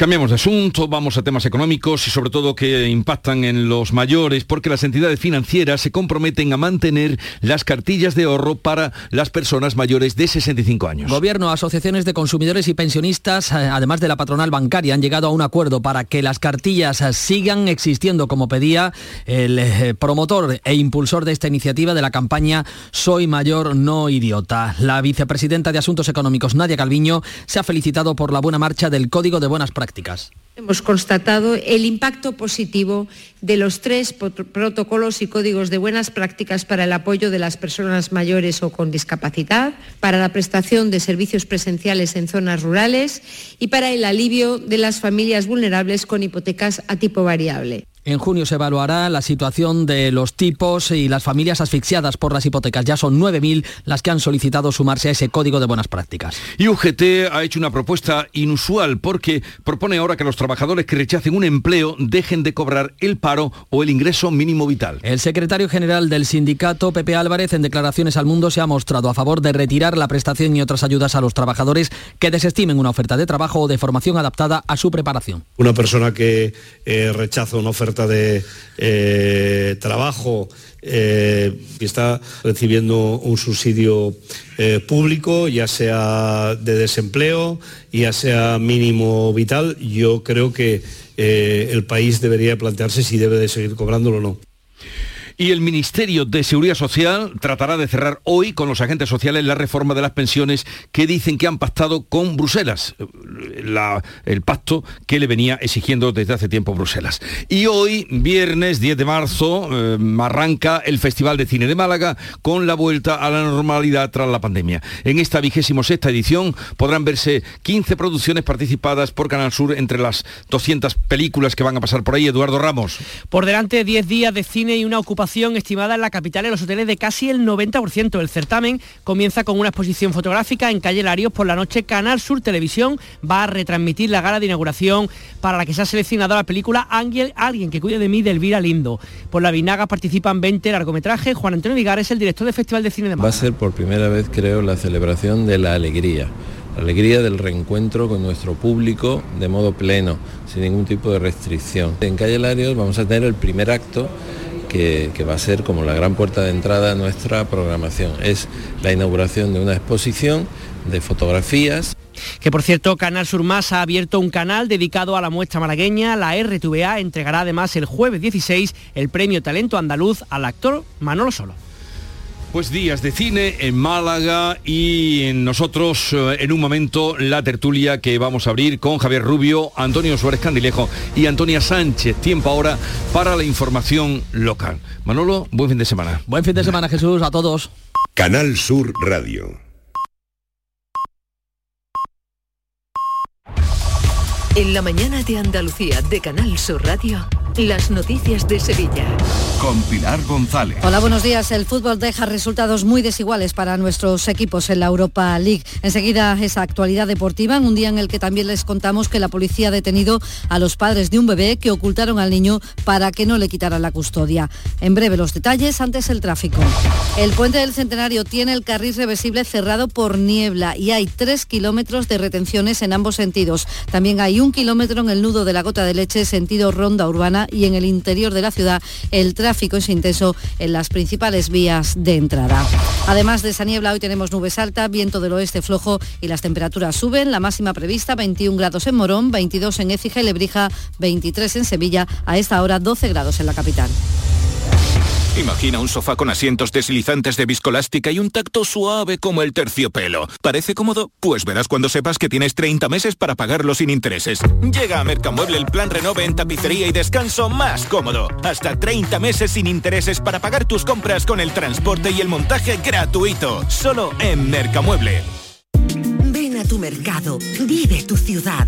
Cambiamos de asunto, vamos a temas económicos y sobre todo que impactan en los mayores porque las entidades financieras se comprometen a mantener las cartillas de ahorro para las personas mayores de 65 años. Gobierno, asociaciones de consumidores y pensionistas, eh, además de la patronal bancaria, han llegado a un acuerdo para que las cartillas eh, sigan existiendo como pedía el eh, promotor e impulsor de esta iniciativa de la campaña Soy mayor, no idiota. La vicepresidenta de Asuntos Económicos, Nadia Calviño, se ha felicitado por la buena marcha del Código de Buenas Prácticas Hemos constatado el impacto positivo de los tres protocolos y códigos de buenas prácticas para el apoyo de las personas mayores o con discapacidad, para la prestación de servicios presenciales en zonas rurales y para el alivio de las familias vulnerables con hipotecas a tipo variable. En junio se evaluará la situación de los tipos y las familias asfixiadas por las hipotecas. Ya son 9.000 las que han solicitado sumarse a ese código de buenas prácticas. Y UGT ha hecho una propuesta inusual porque propone ahora que los trabajadores que rechacen un empleo dejen de cobrar el paro o el ingreso mínimo vital. El secretario general del sindicato, Pepe Álvarez, en declaraciones al mundo se ha mostrado a favor de retirar la prestación y otras ayudas a los trabajadores que desestimen una oferta de trabajo o de formación adaptada a su preparación. Una persona que eh, rechaza una oferta de eh, trabajo eh, y está recibiendo un subsidio eh, público, ya sea de desempleo, ya sea mínimo vital, yo creo que el país debería plantearse si debe de seguir cobrándolo o no. Y el Ministerio de Seguridad Social tratará de cerrar hoy con los agentes sociales la reforma de las pensiones que dicen que han pactado con Bruselas, el pacto que le venía exigiendo desde hace tiempo Bruselas. Y hoy, viernes 10 de marzo, eh, arranca el Festival de Cine de Málaga con la vuelta a la normalidad tras la pandemia. En esta vigésimo sexta edición podrán verse 15 producciones participadas por Canal Sur entre las 200 películas que van a pasar por ahí. Eduardo Ramos. Por delante 10 días de cine y una ocupación ocupación estimada en la capital en los hoteles de casi el 90%. El certamen comienza con una exposición fotográfica en calle Larios por la noche. Canal Sur Televisión va a retransmitir la gala de inauguración para la que se ha seleccionado la película Ángel, Alguien que cuide de mí de Elvira Lindo. Por la Vinaga participan 20 largometrajes. Juan Antonio Vigar es el director del Festival de Cine de Málaga. Va a ser por primera vez, creo, la celebración de la alegría la alegría del reencuentro con nuestro público de modo pleno, sin ningún tipo de restricción. En Calle Larios vamos a tener el primer acto que, va a ser como la gran puerta de entrada a nuestra programación. Es la inauguración de una exposición de fotografías. Que por cierto, Canal Sur Más ha abierto un canal dedicado a la muestra malagueña. La RTVA entregará además el jueves 16 el premio Talento Andaluz al actor Manolo Solo. Pues días de cine en Málaga y en nosotros eh, en un momento la tertulia que vamos a abrir con Javier Rubio, Antonio Suárez Candilejo y Antonia Sánchez. Tiempo ahora para la información local. Manolo, buen fin de semana. Buen fin de semana Jesús, a todos. Canal Sur Radio. En la mañana de Andalucía de Canal Sur Radio. Las noticias de Sevilla. Con Pilar González. Hola, buenos días. El fútbol deja resultados muy desiguales para nuestros equipos en la Europa League. Enseguida esa actualidad deportiva, en un día en el que también les contamos que la policía ha detenido a los padres de un bebé que ocultaron al niño para que no le quitaran la custodia. En breve los detalles, antes el tráfico. El puente del Centenario tiene el carril reversible cerrado por niebla y hay tres kilómetros de retenciones en ambos sentidos. También hay un kilómetro en el nudo de la gota de leche sentido ronda urbana y en el interior de la ciudad el tráfico es intenso en las principales vías de entrada. Además de esa niebla, hoy tenemos nubes altas, viento del oeste flojo y las temperaturas suben. La máxima prevista 21 grados en Morón, 22 en Écija y Lebrija, 23 en Sevilla, a esta hora 12 grados en la capital. Imagina un sofá con asientos deslizantes de viscolástica y un tacto suave como el terciopelo. ¿Parece cómodo? Pues verás cuando sepas que tienes 30 meses para pagarlo sin intereses. Llega a Mercamueble el plan Renove en tapicería y descanso más cómodo. Hasta 30 meses sin intereses para pagar tus compras con el transporte y el montaje gratuito. Solo en Mercamueble. Ven a tu mercado, vive tu ciudad.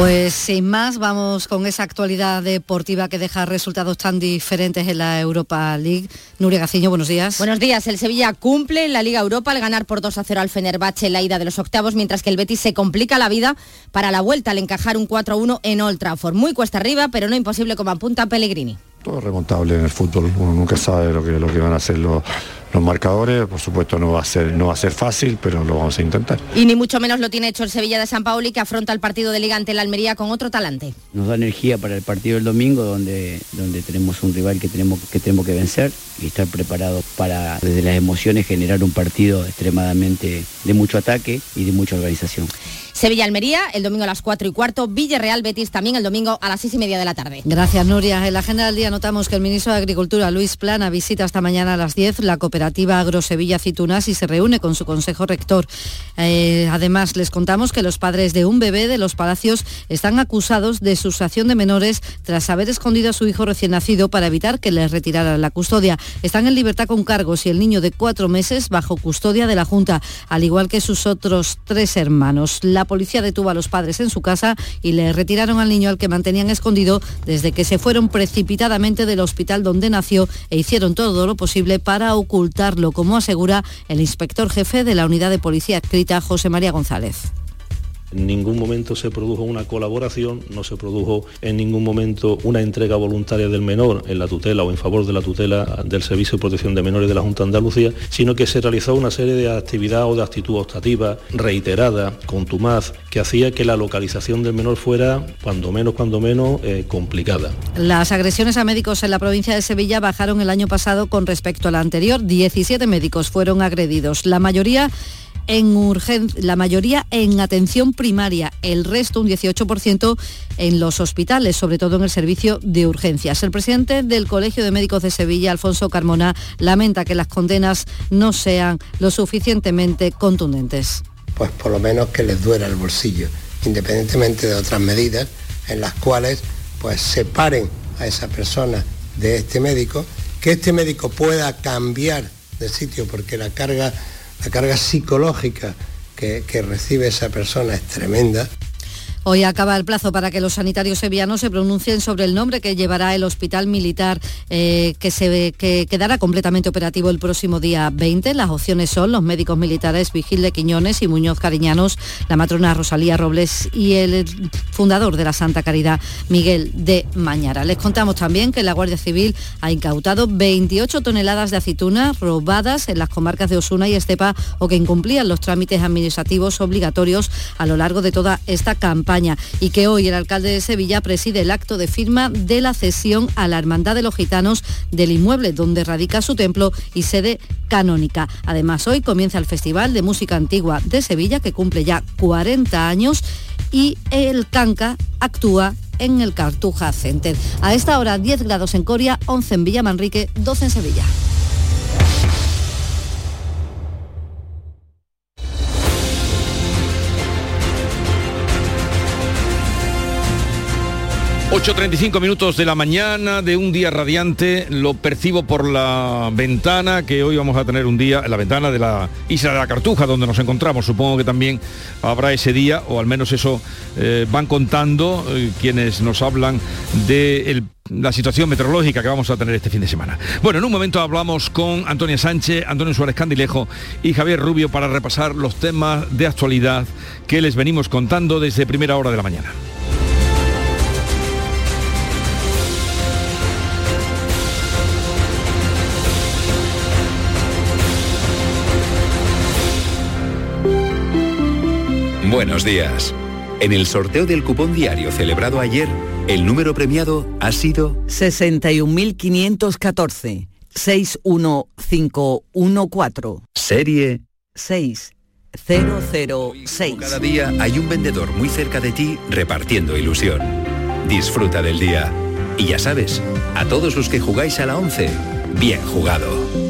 Pues sin más, vamos con esa actualidad deportiva que deja resultados tan diferentes en la Europa League. Nuria Gaciño, buenos días. Buenos días. El Sevilla cumple en la Liga Europa al ganar por 2 a 0 al Fenerbahce en la ida de los octavos, mientras que el Betis se complica la vida para la vuelta al encajar un 4 a 1 en Old Trafford. Muy cuesta arriba, pero no imposible como apunta Pellegrini. Todo es remontable en el fútbol, uno nunca sabe lo que, lo que van a hacer los, los marcadores, por supuesto no va, a ser, no va a ser fácil, pero lo vamos a intentar. Y ni mucho menos lo tiene hecho el Sevilla de San Paoli, que afronta el partido de Liga ante la Almería con otro talante. Nos da energía para el partido del domingo, donde, donde tenemos un rival que tenemos, que tenemos que vencer y estar preparados para, desde las emociones, generar un partido extremadamente de mucho ataque y de mucha organización. Sevilla-Almería, el domingo a las 4 y cuarto, Villarreal-Betis también el domingo a las 6 y media de la tarde. Gracias, Nuria. En la agenda del día notamos que el ministro de Agricultura, Luis Plana, visita esta mañana a las 10 la cooperativa Agrosevilla Citunas y se reúne con su consejo rector. Eh, además, les contamos que los padres de un bebé de los Palacios están acusados de sustracción de menores tras haber escondido a su hijo recién nacido para evitar que les retiraran la custodia. Están en libertad con cargos y el niño de cuatro meses bajo custodia de la Junta, al igual que sus otros tres hermanos. La policía detuvo a los padres en su casa y le retiraron al niño al que mantenían escondido desde que se fueron precipitadamente del hospital donde nació e hicieron todo lo posible para ocultarlo, como asegura el inspector jefe de la unidad de policía adscrita, José María González. En ningún momento se produjo una colaboración, no se produjo en ningún momento una entrega voluntaria del menor en la tutela o en favor de la tutela del Servicio de Protección de Menores de la Junta de Andalucía, sino que se realizó una serie de actividades o de actitud optativa reiterada, contumaz, que hacía que la localización del menor fuera, cuando menos, cuando menos, eh, complicada. Las agresiones a médicos en la provincia de Sevilla bajaron el año pasado con respecto al anterior. 17 médicos fueron agredidos, la mayoría en urgencia, la mayoría en atención primaria, el resto, un 18%, en los hospitales, sobre todo en el servicio de urgencias. El presidente del Colegio de Médicos de Sevilla, Alfonso Carmona, lamenta que las condenas no sean lo suficientemente contundentes. Pues por lo menos que les duela el bolsillo, independientemente de otras medidas en las cuales pues separen a esa persona de este médico, que este médico pueda cambiar de sitio porque la carga, la carga psicológica que, recibe esa persona es tremenda. Hoy acaba el plazo para que los sanitarios sevillanos se pronuncien sobre el nombre que llevará el hospital militar eh, que, se, que quedará completamente operativo el próximo día 20. Las opciones son los médicos militares Vigil de Quiñones y Muñoz Cariñanos, la matrona Rosalía Robles y el fundador de la Santa Caridad, Miguel de Mañara. Les contamos también que la Guardia Civil ha incautado 28 toneladas de aceitunas robadas en las comarcas de Osuna y Estepa o que incumplían los trámites administrativos obligatorios a lo largo de toda esta campaña y que hoy el alcalde de Sevilla preside el acto de firma de la cesión a la Hermandad de los Gitanos del inmueble donde radica su templo y sede canónica. Además, hoy comienza el Festival de Música Antigua de Sevilla que cumple ya 40 años y el Canca actúa en el Cartuja Center. A esta hora 10 grados en Coria, 11 en Villamanrique, 12 en Sevilla. 8.35 minutos de la mañana de un día radiante, lo percibo por la ventana, que hoy vamos a tener un día, la ventana de la isla de la Cartuja, donde nos encontramos. Supongo que también habrá ese día, o al menos eso eh, van contando eh, quienes nos hablan de la situación meteorológica que vamos a tener este fin de semana. Bueno, en un momento hablamos con Antonia Sánchez, Antonio Suárez Candilejo y Javier Rubio para repasar los temas de actualidad que les venimos contando desde primera hora de la mañana. Buenos días. En el sorteo del cupón diario celebrado ayer, el número premiado ha sido 61.514 61514. Serie 6006. Cada día hay un vendedor muy cerca de ti repartiendo ilusión. Disfruta del día. Y ya sabes, a todos los que jugáis a la 11, bien jugado.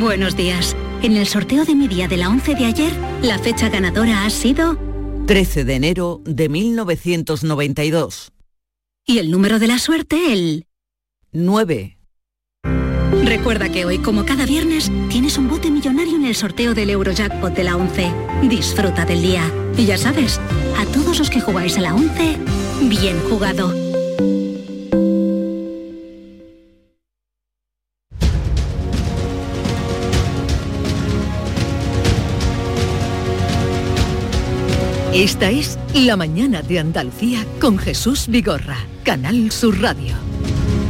Buenos días. En el sorteo de mi día de la 11 de ayer, la fecha ganadora ha sido 13 de enero de 1992. Y el número de la suerte, el 9. Recuerda que hoy, como cada viernes, tienes un bote millonario en el sorteo del Eurojackpot de la 11. Disfruta del día. Y ya sabes, a todos los que jugáis a la 11, bien jugado. Esta es La Mañana de Andalucía con Jesús Vigorra, Canal Sur Radio.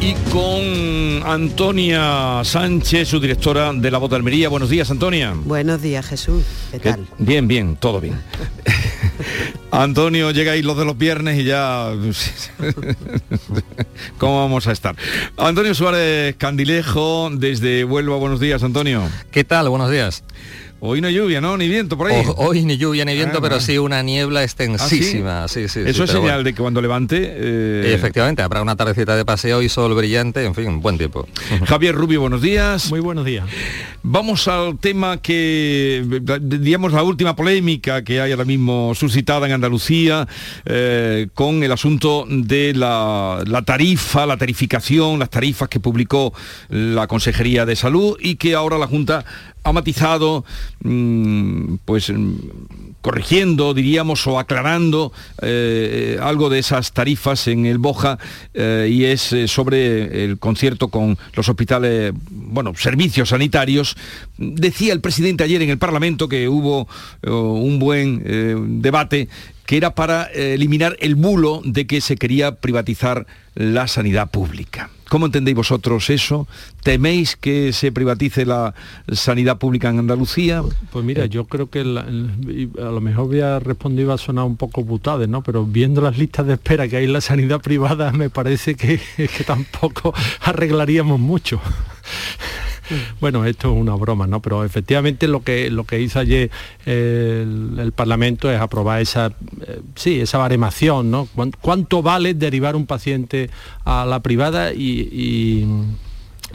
Y con Antonia Sánchez, su directora de la Voz de Almería. Buenos días, Antonia. Buenos días, Jesús. ¿Qué tal? Bien, bien, todo bien. Antonio, llegáis los de los viernes y ya... ¿Cómo vamos a estar? Antonio Suárez Candilejo, desde Huelva. Buenos días, Antonio. ¿Qué tal? Buenos días. Hoy no hay lluvia, ¿no? Ni viento por ahí. hoy ni lluvia ni viento, pero sí una niebla extensísima. sí? sí, Eso es señal de que cuando levante... Eh, efectivamente, habrá una tardecita de paseo y sol brillante, en fin, buen tiempo. Javier Rubio, buenos días. Muy buenos días. Vamos al tema que, digamos, la última polémica que hay ahora mismo suscitada en Andalucía eh, con el asunto de la, la tarifa, la tarificación, las tarifas que publicó la Consejería de Salud y que ahora la Junta ha matizado, mm, pues mm, corrigiendo, diríamos, o aclarando eh, algo de esas tarifas en el Boja eh, y es eh, sobre el concierto con los hospitales, bueno, servicios sanitarios. Decía el presidente ayer en el Parlamento que hubo un buen debate que era para eliminar el bulo de que se quería privatizar la sanidad pública. ¿Cómo entendéis vosotros eso? ¿Teméis que se privatice la sanidad pública en Andalucía? Pues mira, yo creo que a lo mejor voy a responder va a sonar un poco butade, ¿no? Pero viendo las listas de espera que hay en la sanidad privada, me parece que, que tampoco arreglaríamos mucho. Bueno, esto es una broma, ¿no? Pero efectivamente lo que, lo que hizo ayer el, Parlamento es aprobar esa, eh, sí, esa baremación, ¿no? ¿Cuánto vale derivar un paciente a la privada y,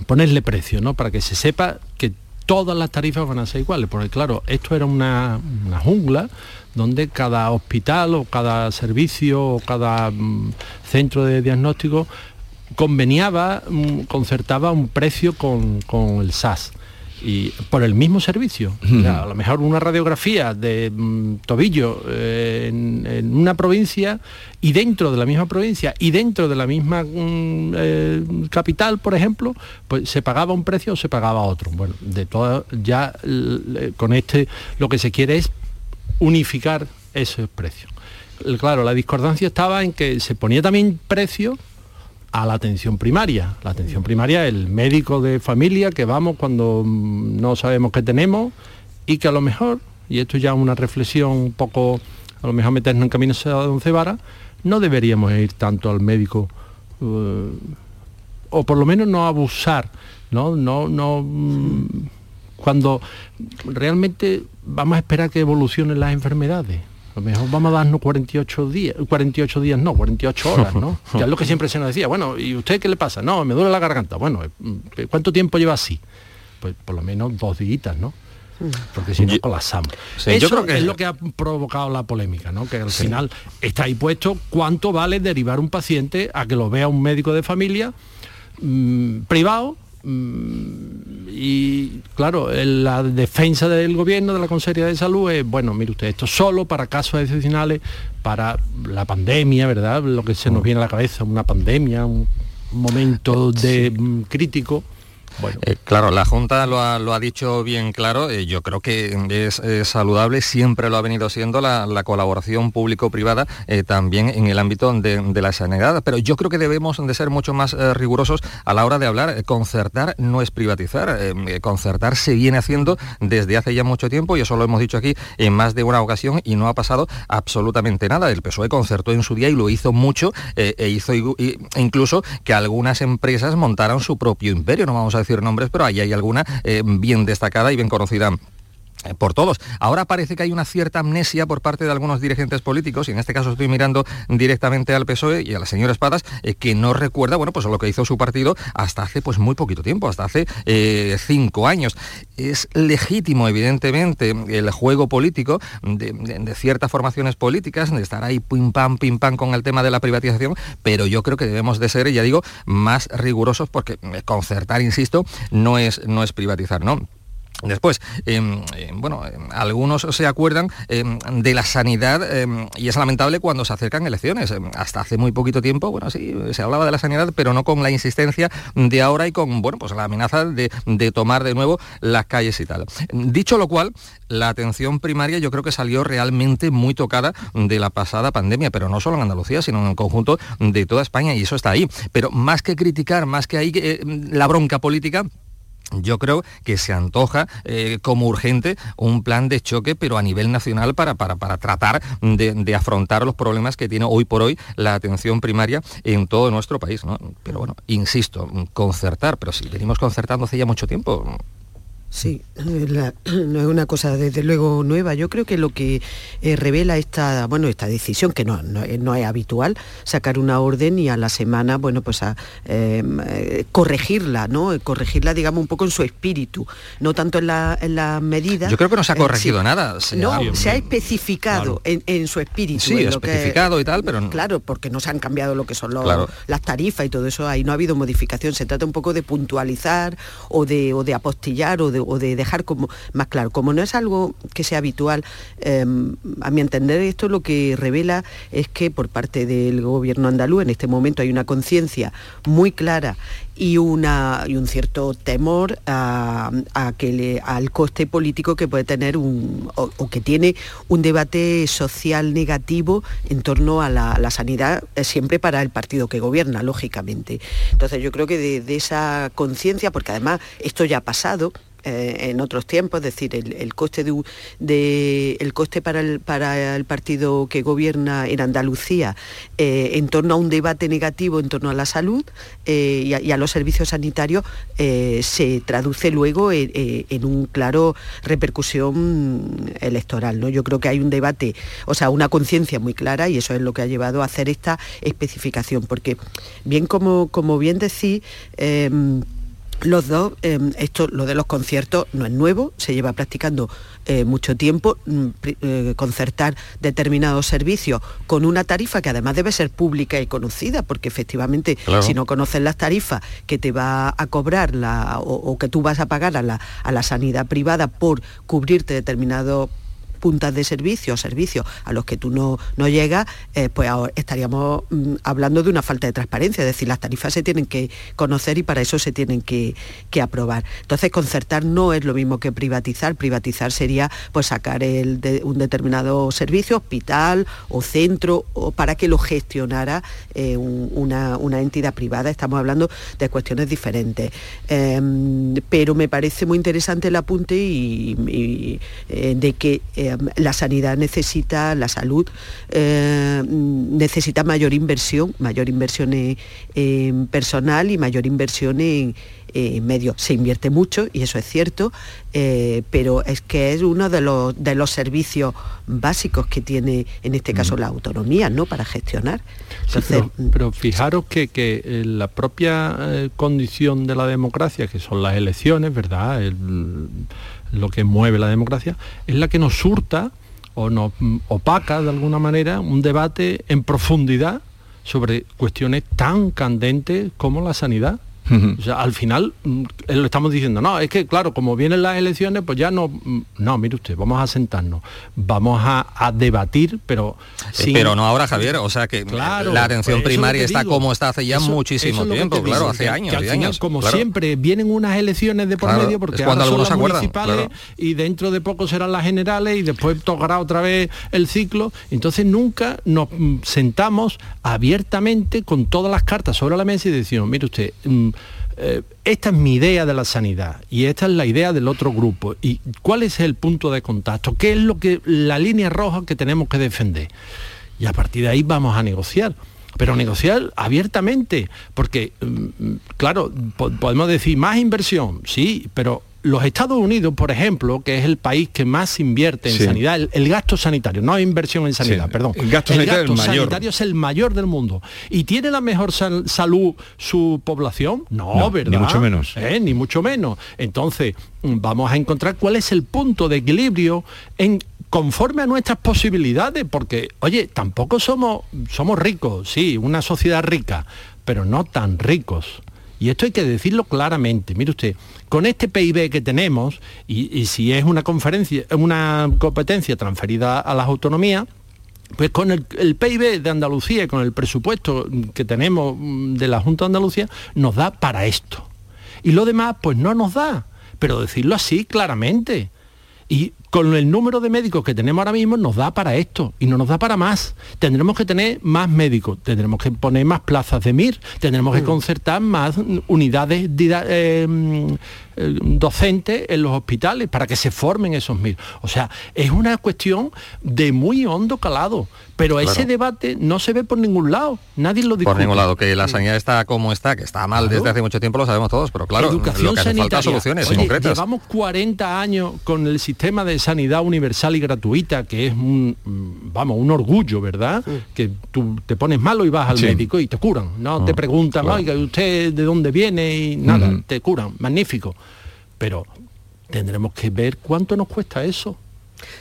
ponerle precio, ¿no? Para que se sepa que todas las tarifas van a ser iguales, porque claro, esto era una, jungla donde cada hospital o cada servicio o cada mm, centro de diagnóstico conveniaba, mm, concertaba un precio con, el SAS y por el mismo servicio. a lo mejor una radiografía de mm, tobillo eh, en, una provincia y dentro de la misma provincia y dentro de la misma mm, eh, capital, por ejemplo, pues se pagaba un precio o se pagaba otro. Bueno, de todo ya con este lo que se quiere es unificar esos precios. Claro, la discordancia estaba en que se ponía también precio a la atención primaria. La atención primaria, el médico de familia que vamos cuando mm, no sabemos qué tenemos y que a lo mejor, y esto ya es una reflexión un poco, a lo mejor meternos en caminos a once varas, no deberíamos ir tanto al médico, eh, o por lo menos no abusar, ¿no? No, no, mm, cuando realmente vamos a esperar que evolucionen las enfermedades lo mejor vamos a darnos 48 días, 48 días no, 48 horas, ¿no? ya es lo que siempre se nos decía, bueno, ¿y usted qué le pasa? No, me duele la garganta. Bueno, eh, ¿cuánto tiempo lleva así? Pues por lo menos dos días, ¿no? porque si no colapsamos. Eso yo creo que es lo que ha provocado la polémica, ¿no? Que al final está ahí puesto cuánto vale derivar un paciente a que lo vea un médico de familia mm, privado y claro, la defensa del gobierno, de la Consejería de Salud es, bueno, mire usted, esto solo para casos excepcionales, para la pandemia, ¿verdad? Lo que se nos mm. viene a la cabeza, una pandemia, un momento de mm, crítico eh, claro, la Junta lo ha, dicho bien claro, eh, yo creo que es, saludable, siempre lo ha venido siendo la, colaboración público-privada eh, también en el ámbito de, la sanidad, pero yo creo que debemos de ser mucho más rigurosos a la hora de hablar. Concertar no es privatizar, concertar se viene haciendo desde hace ya mucho tiempo y eso lo hemos dicho aquí en más de una ocasión y no ha pasado absolutamente nada. El PSOE concertó en su día y lo hizo mucho e hizo incluso que algunas empresas montaran su propio imperio, no vamos a decir nombres, pero ahí hay alguna eh, bien destacada y bien conocida por todos. Ahora parece que hay una cierta amnesia por parte de algunos dirigentes políticos, y en este caso estoy mirando directamente al PSOE y a la señora Espadas, eh, que no recuerda, bueno, pues lo que hizo su partido hasta hace pues muy poquito tiempo, hasta hace cinco años. Es legítimo, evidentemente, el juego político de, ciertas formaciones políticas, de estar ahí pim pam, pim pam con el tema de la privatización, pero yo creo que debemos de ser, ya digo, más rigurosos porque concertar, insisto, no es, no es privatizar, ¿no? Después, em, em, bueno, em, algunos se acuerdan de la sanidad y es lamentable cuando se acercan elecciones. hasta hace muy poquito tiempo, bueno, sí, se hablaba de la sanidad, pero no con la insistencia de ahora y con, bueno, pues la amenaza de, de tomar de nuevo las calles y tal. Dicho lo cual, la atención primaria yo creo que salió realmente muy tocada de la pasada pandemia, pero no solo en Andalucía, sino en el conjunto de toda España y eso está ahí. Pero más que criticar, más que ahí eh, la bronca política, yo creo que se antoja eh, como urgente un plan de choque, pero a nivel nacional para, para, tratar de, afrontar los problemas que tiene hoy por hoy la atención primaria en todo nuestro país. Pero bueno, insisto, concertar, pero si venimos concertando hace ya mucho tiempo, Sí, no es una cosa desde luego nueva. Yo creo que lo que eh, revela esta, bueno, esta decisión, que no, no, es habitual, sacar una orden y a la semana, bueno, pues a em, eh, corregirla, ¿no? Corregirla, digamos, un poco en su espíritu, no tanto en la, en la medida. Yo creo que no se ha eh, corregido nada. no, se ha especificado en, su espíritu. Sí, especificado y tal, pero... Claro, porque no se han cambiado lo que son las tarifas y todo eso, ahí no ha habido modificación. Se trata un poco de puntualizar o de, o de apostillar o de o de dejar como más claro. Como no es algo que sea habitual, em, a mi entender esto lo que revela es que por parte del gobierno andaluz en este momento hay una conciencia muy clara y, una, y un cierto temor a, que al coste político que puede tener un, o, que tiene un debate social negativo en torno a la, sanidad, eh, siempre para el partido que gobierna, lógicamente. Entonces yo creo que de esa conciencia, porque además esto ya ha pasado, eh, en otros tiempos, es decir, el, coste, de, el coste para, el, para el partido que gobierna en Andalucía eh, en torno a un debate negativo en torno a la salud eh, y, a, los servicios sanitarios se traduce luego en, en, un claro repercusión electoral. ¿no? Yo creo que hay un debate, o sea, una conciencia muy clara y eso es lo que ha llevado a hacer esta especificación, porque bien como, como bien decís, los dos, em, esto, lo de los conciertos no es nuevo, se lleva practicando eh, mucho tiempo, mm, eh, concertar determinados servicios con una tarifa que además debe ser pública y conocida, porque efectivamente si no conoces las tarifas que te va a cobrar la, o, que tú vas a pagar a la, a la sanidad privada por cubrirte determinados puntas de servicio, servicios a los que tú no, no llegas, eh, pues estaríamos mm, hablando de una falta de transparencia, es decir, las tarifas se tienen que conocer y para eso se tienen que, aprobar. Entonces, concertar no es lo mismo que privatizar, privatizar sería pues sacar el de, un determinado servicio, hospital o centro, o para que lo gestionara eh, una, entidad privada, estamos hablando de cuestiones diferentes. Em, pero me parece muy interesante el apunte y, eh, de que eh, la sanidad necesita, la salud eh, necesita mayor inversión, mayor inversión en, personal y mayor inversión en, medios. Se invierte mucho y eso es cierto, eh, pero es que es uno de los, de los servicios básicos que tiene en este caso la autonomía, ¿no? Para gestionar. pero, fijaros que, la propia condición de la democracia, que son las elecciones, ¿verdad? Lo que mueve la democracia, es la que nos surta o nos opaca de alguna manera un debate en profundidad sobre cuestiones tan candentes como la sanidad. O sea, al final mm, lo estamos diciendo, no, es que claro, como vienen las elecciones, pues ya no, mm, no, mire usted, vamos a sentarnos, vamos a, debatir, pero... Eh, pero no ahora, Javier, o sea que la atención pues primaria está como está hace ya muchísimo tiempo, claro, hace años, años. Como siempre, vienen unas elecciones de por medio, porque ahora son las municipales y dentro de poco serán las generales y después tocará otra vez el ciclo. Entonces nunca nos mm, sentamos abiertamente con todas las cartas sobre la mesa y decimos, mire usted, eh, esta es mi idea de la sanidad y esta es la idea del otro grupo. ¿Y cuál es el punto de contacto? ¿Qué es lo que la línea roja que tenemos que defender? Y a partir de ahí vamos a negociar pero negociar abiertamente, porque, mm, claro, podemos decir más inversión, sí, pero los Estados Unidos, por ejemplo, que es el país que más invierte en sanidad, el, gasto sanitario, no hay inversión en sanidad, perdón. El gasto, sanitario, es el mayor del mundo. ¿Y tiene la mejor salud su población? No, ¿verdad? Ni mucho menos. ¿Eh? Ni mucho menos. Entonces, vamos a encontrar cuál es el punto de equilibrio en conforme a nuestras posibilidades, porque, oye, tampoco somos, somos ricos, sí, una sociedad rica, pero no tan ricos. Y esto hay que decirlo claramente. Mire usted, con este PIB que tenemos, y, si es una conferencia, una competencia transferida a las autonomías, pues con el, PIB de Andalucía y con el presupuesto que tenemos mm, de la Junta de Andalucía, nos da para esto. Y lo demás, pues no nos da. Pero decirlo así claramente. Y con el número de médicos que tenemos ahora mismo nos da para esto y no nos da para más. Tendremos que tener más médicos, tendremos que poner más plazas de MIR, tendremos que mm. concertar más unidades eh, eh, docentes en los hospitales para que se formen esos MIR. O sea, es una cuestión de muy hondo calado. Pero ese debate no se ve por ningún lado, nadie lo discute. Por ningún lado, que la sanidad está como está, que está mal desde hace mucho tiempo, lo sabemos todos, pero claro, Educación lo que hace falta soluciones concretas. Llevamos 40 años con el sistema de sanidad universal y gratuita, que es un, vamos, un orgullo, ¿verdad? Que tú te pones malo y vas al médico y te curan, no te ah, preguntan, oiga, ¿usted de dónde viene? Y nada, te curan, magnífico. Pero tendremos que ver cuánto nos cuesta eso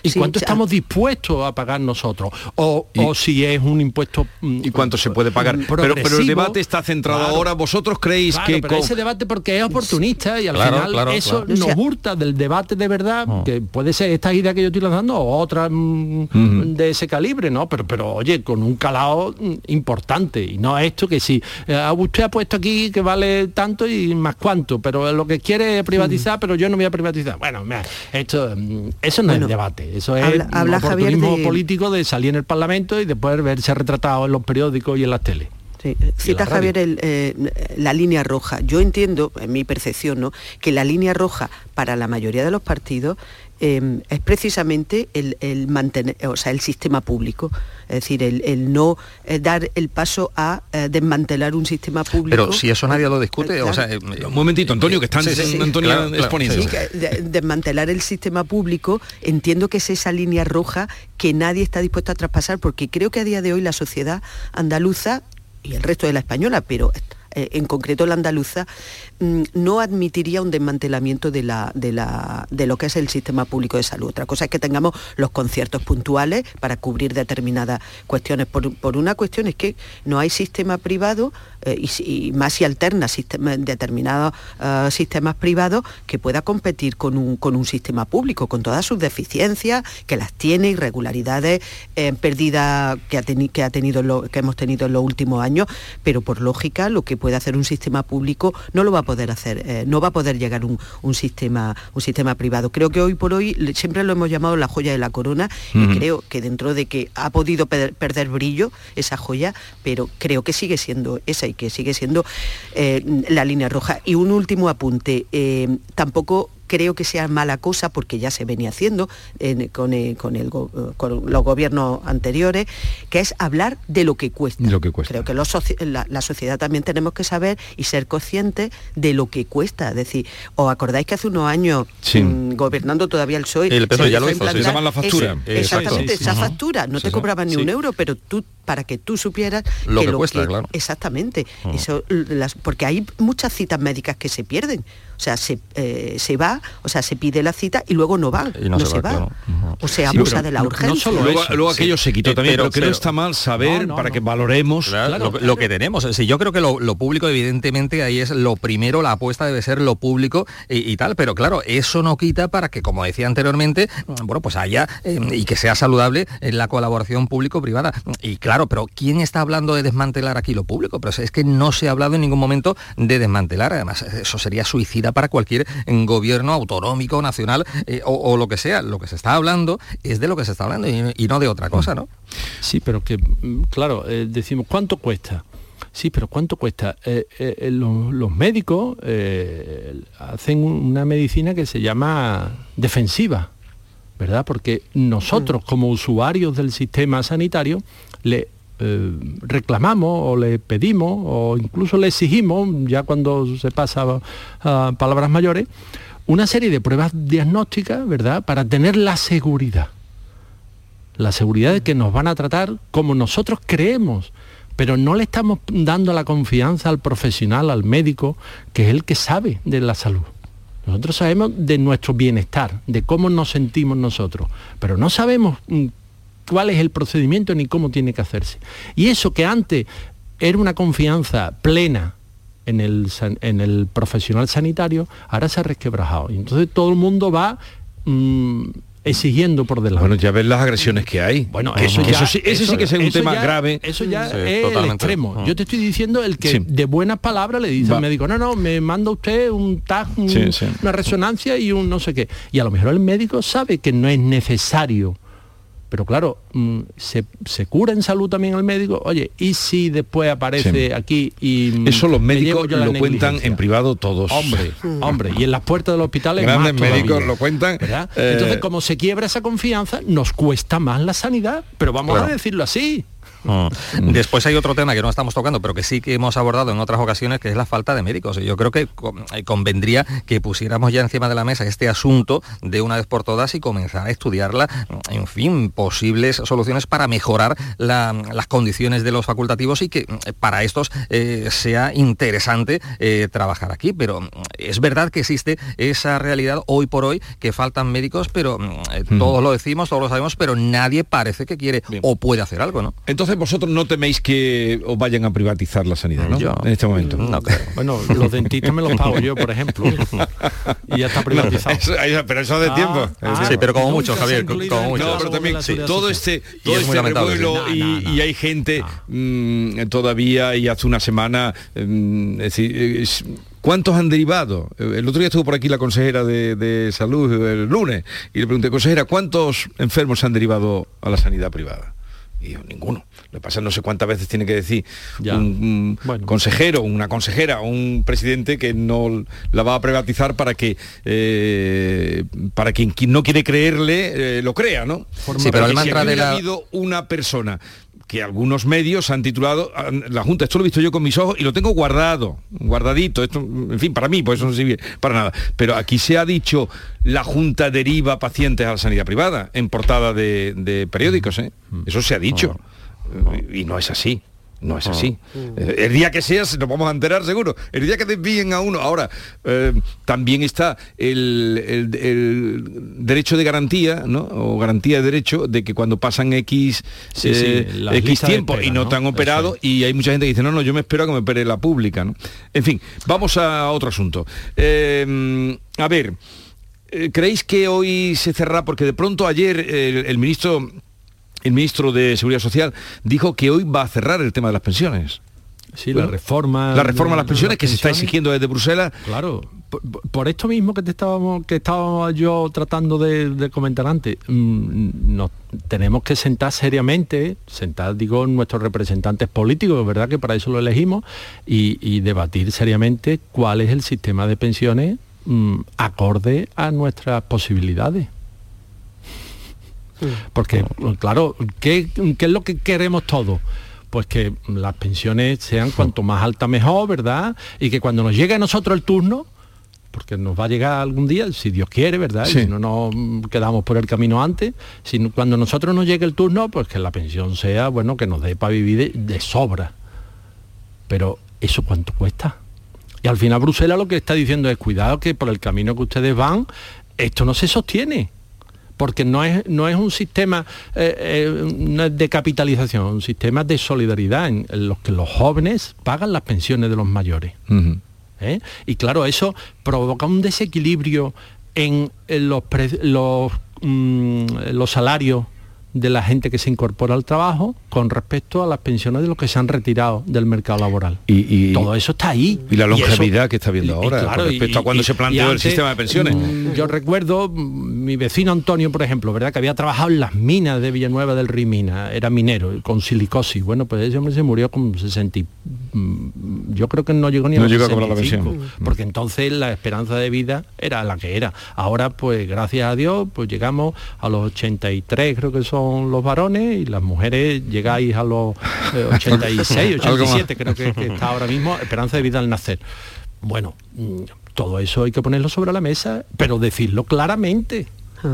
¿Y cuánto estamos dispuestos a pagar nosotros? O, o si es un impuesto... mm, ¿Y cuánto se puede pagar? Pero, pero el debate está centrado claro. ahora. ¿Vosotros creéis Claro, que... pero con- ese debate porque es oportunista y al Claro, final claro, eso claro. nos hurta del debate de verdad, que puede ser esta idea que yo estoy lanzando o otra mm, de ese calibre, ¿no? Pero, pero oye, con un calado mm, importante y no esto que si eh, usted ha puesto aquí que vale tanto y más cuánto, pero lo que quiere es privatizar, pero yo no voy a privatizar. Bueno, mira, esto, eso no Bueno, es debate, eso es habla- Javier oportunismo de- político de salir en el Parlamento y después verse retratado en los periódicos y en las teles. Sí, Y Cita. Javier el, eh, la línea roja. Yo entiendo, en mi percepción, ¿no? que la línea roja para la mayoría de los partidos eh, es precisamente el, el mantener, o sea, el sistema público. Es decir, el, el no eh, dar el paso a eh, desmantelar un sistema público. Pero si eso nadie lo discute, o sea... eh, Un momentito, Antonio, que están Sí, sí, sí, Antonio claro, claro, exponiendo. sí, que desmantelar el sistema público, entiendo que es esa línea roja que nadie está dispuesto a traspasar, porque creo que a día de hoy la sociedad andaluza y el resto de la española, pero en concreto la andaluza, mm, no admitiría un desmantelamiento de, la, de, la, de lo que es el sistema público de salud. Otra cosa es que tengamos los conciertos puntuales para cubrir determinadas cuestiones. Por, por una cuestión es que no hay sistema privado eh, y, más si alterna determinados eh, sistemas privados que pueda competir con un, con un sistema público, con todas sus deficiencias, que las tiene, irregularidades, eh, pérdidas que ha, que ha tenido que hemos tenido en los últimos años, pero por lógica lo que puede hacer un sistema público no lo va a poder hacer, eh, no va a poder llegar un, un sistema, un sistema privado. Creo que hoy por hoy siempre lo hemos llamado la joya de la corona y creo que dentro de que ha podido per- perder brillo esa joya, pero creo que sigue siendo esa y que sigue siendo eh, la línea roja. Y un último apunte, eh, tampoco creo que sea mala cosa porque ya se venía haciendo en- con, eh, con el eh, con los gobiernos anteriores, que es hablar de lo que cuesta. Lo que cuesta. Creo que los la, la sociedad también tenemos que saber y ser conscientes de lo que cuesta. Es decir, ¿os acordáis que hace unos años, Sí. mm, gobernando todavía el PSOE, El PSOE se ya lo hizo, implantar Llaman la factura. ese- exactamente, Sí, sí. esa Ajá. factura. No Sí, te cobraban ni Sí. un euro, pero tú para que tú supieras Lo que lo cuesta, claro. exactamente Ujú. eso las- porque hay muchas citas médicas que se pierden o sea se, eh, se va o sea se pide la cita y luego no va Y no se va, claro. o sea Sí, abusa pero de la urgencia No solo luego, luego aquello se quitó Eh, también, pero- no pero- está mal saber para que valoremos. Claro, lo, lo que tenemos. Sí, yo creo que lo, lo público, evidentemente, ahí es lo primero, la apuesta debe ser lo público y, y tal, pero claro, eso no quita para que, como decía anteriormente, bueno, pues haya eh, y que sea saludable en la colaboración público-privada. Y claro, pero ¿quién está hablando de desmantelar aquí lo público? Pero es que no se ha hablado en ningún momento de desmantelar, además, eso sería suicida para cualquier eh, gobierno autonómico, nacional eh, o, o lo que sea. Lo que se está hablando es de lo que se está hablando y, y no de otra cosa, ¿no? Sí, pero que, mm, claro, eh, decimos, ¿cuánto cuesta? Sí, pero ¿cuánto cuesta? Eh, los, los médicos eh, hacen un- una medicina que se llama defensiva, ¿verdad? Porque nosotros como usuarios del sistema sanitario le eh, reclamamos o le pedimos o incluso le exigimos, ya cuando se pasa a palabras mayores, una serie de pruebas diagnósticas, ¿verdad? Para tener la seguridad la seguridad de que nos van a tratar como nosotros creemos, pero no le estamos dando la confianza al profesional, al médico, que es el que sabe de la salud. Nosotros sabemos de nuestro bienestar, de cómo nos sentimos nosotros, pero no sabemos mm, cuál es el procedimiento ni cómo tiene que hacerse. Y eso que antes era una confianza plena en el, en el profesional sanitario, ahora se ha resquebrajado. Y entonces todo el mundo va mm, exigiendo por delante. Bueno, ya ves las agresiones que hay. Bueno, Que- eso ya, eso sí- que es un tema ya- grave. Eso ya Sí, es el totalmente. extremo. Mm. Yo te estoy diciendo el que Sí. de buenas palabras le dice Va. al médico, no, no, me manda usted un tag, un- Sí, sí. una resonancia y un no sé qué. Y a lo mejor el médico sabe que no es necesario. Pero claro, mm, se, se cura en salud también el médico. Oye, ¿y si después aparece Sí. aquí y... mm, Eso los médicos lo cuentan en privado todos. Hombre, hombre, y en las puertas del hospital es Grandes más médicos lo cuentan. eh, Entonces, como se quiebra esa confianza, nos cuesta más la sanidad, pero vamos Claro. a decirlo así. Mm. Después hay otro tema que no estamos tocando, pero que sí que hemos abordado en otras ocasiones, que es la falta de médicos. Yo creo que eh, convendría que pusiéramos ya encima de la mesa este asunto de una vez por todas y comenzar a estudiarla, en fin, posibles soluciones para mejorar las condiciones de los facultativos y que eh, para estos eh, sea interesante trabajar aquí. Pero es verdad que existe esa realidad hoy por hoy que faltan médicos, pero todos lo decimos, todos lo sabemos, pero nadie parece que quiere o puede hacer algo, ¿no? Entonces vosotros no teméis que os vayan a privatizar la sanidad, ¿no? en este momento. No creo. Bueno, los dentistas me los pago yo, por ejemplo. y ya está privatizado. pero eso de tiempo. Ah, sí, pero como mucho, Javier, como mucho. No, pero también todo este, todo este revuelo y, hay gente mm, todavía y hace una semana, mm, es decir, ¿Cuántos han derivado? El otro día estuvo por aquí la consejera de, salud el lunes y le pregunté, consejera, ¿cuántos enfermos han derivado a la sanidad privada? Y yo, ninguno. Lo que pasa no sé cuántas veces tiene que decir un, consejero, una consejera, un presidente que no la va a privatizar para que eh, para quien, no quiere creerle eh, lo crea, ¿no? Sí, pero el mantra de la... ha habido una persona que algunos medios han titulado la Junta, esto lo he visto yo con mis ojos y lo tengo guardado, guardadito, esto, en fin, para mí, pues eso no sirve para nada. Pero aquí se ha dicho la Junta deriva pacientes a la sanidad privada en portada de, periódicos, ¿eh? Mm. Eso se ha dicho. Y no es así. No es así. Ah. Eh, el día que sea nos vamos a enterar seguro. El día que desvíen a uno. Ahora, eh, también está el, derecho de garantía, ¿no? O garantía de derecho de que cuando pasan X, eh, X tiempo y no, te han operado, y hay mucha gente que dice, no, no, yo me espero a que me opere la pública. ¿no? En fin, vamos a otro asunto. a ver, ¿creéis que hoy se cerrará? Porque de pronto ayer el ministro el ministro de Seguridad Social dijo que hoy va a cerrar el tema de las pensiones. Sí, la reforma. La reforma de las pensiones que se está exigiendo desde Bruselas. Claro, por, esto mismo que te estábamos, que estábamos yo tratando de, comentar antes, mm, nos tenemos que sentar seriamente, sentar, digo, nuestros representantes políticos, ¿verdad? Que para eso lo elegimos, y, debatir seriamente cuál es el sistema de pensiones mm, acorde a nuestras posibilidades. Porque, claro, ¿qué, es lo que queremos todos? Pues que las pensiones sean cuanto más alta mejor, ¿verdad? Y que cuando nos llegue a nosotros el turno, porque nos va a llegar algún día, si Dios quiere, ¿verdad? Si no nos quedamos por el camino antes, si, cuando nosotros nos llegue el turno, pues que la pensión sea, bueno, que nos dé para vivir de, sobra. Pero, ¿eso cuánto cuesta? Y al final Bruselas lo que está diciendo es, cuidado que por el camino que ustedes van, esto no se sostiene porque no es, no es un sistema eh, eh, de capitalización, un sistema de solidaridad en, los que los jóvenes pagan las pensiones de los mayores. ¿eh? Y claro, eso provoca un desequilibrio en, los, los, mm, los salarios de la gente que se incorpora al trabajo con respecto a las pensiones de los que se han retirado del mercado laboral. Y, todo eso está ahí. Y la longevidad que está viendo ahora con respecto a cuando se planteó el sistema de pensiones. Mm, yo recuerdo mm, mi vecino Antonio, por ejemplo, ¿verdad? Que había trabajado en las minas de Villanueva del Rimina, era minero, con silicosis. Bueno, pues ese hombre se murió con 60 mm, yo creo que no llegó ni a, no llegó a la pensión. porque entonces la esperanza de vida era la que era. Ahora, pues gracias a Dios, pues llegamos a los 83, creo que son los varones y las mujeres llegáis a los 86, 87, creo que, que está ahora mismo, esperanza de vida al nacer. Bueno, mm, todo eso hay que ponerlo sobre la mesa, pero decirlo claramente.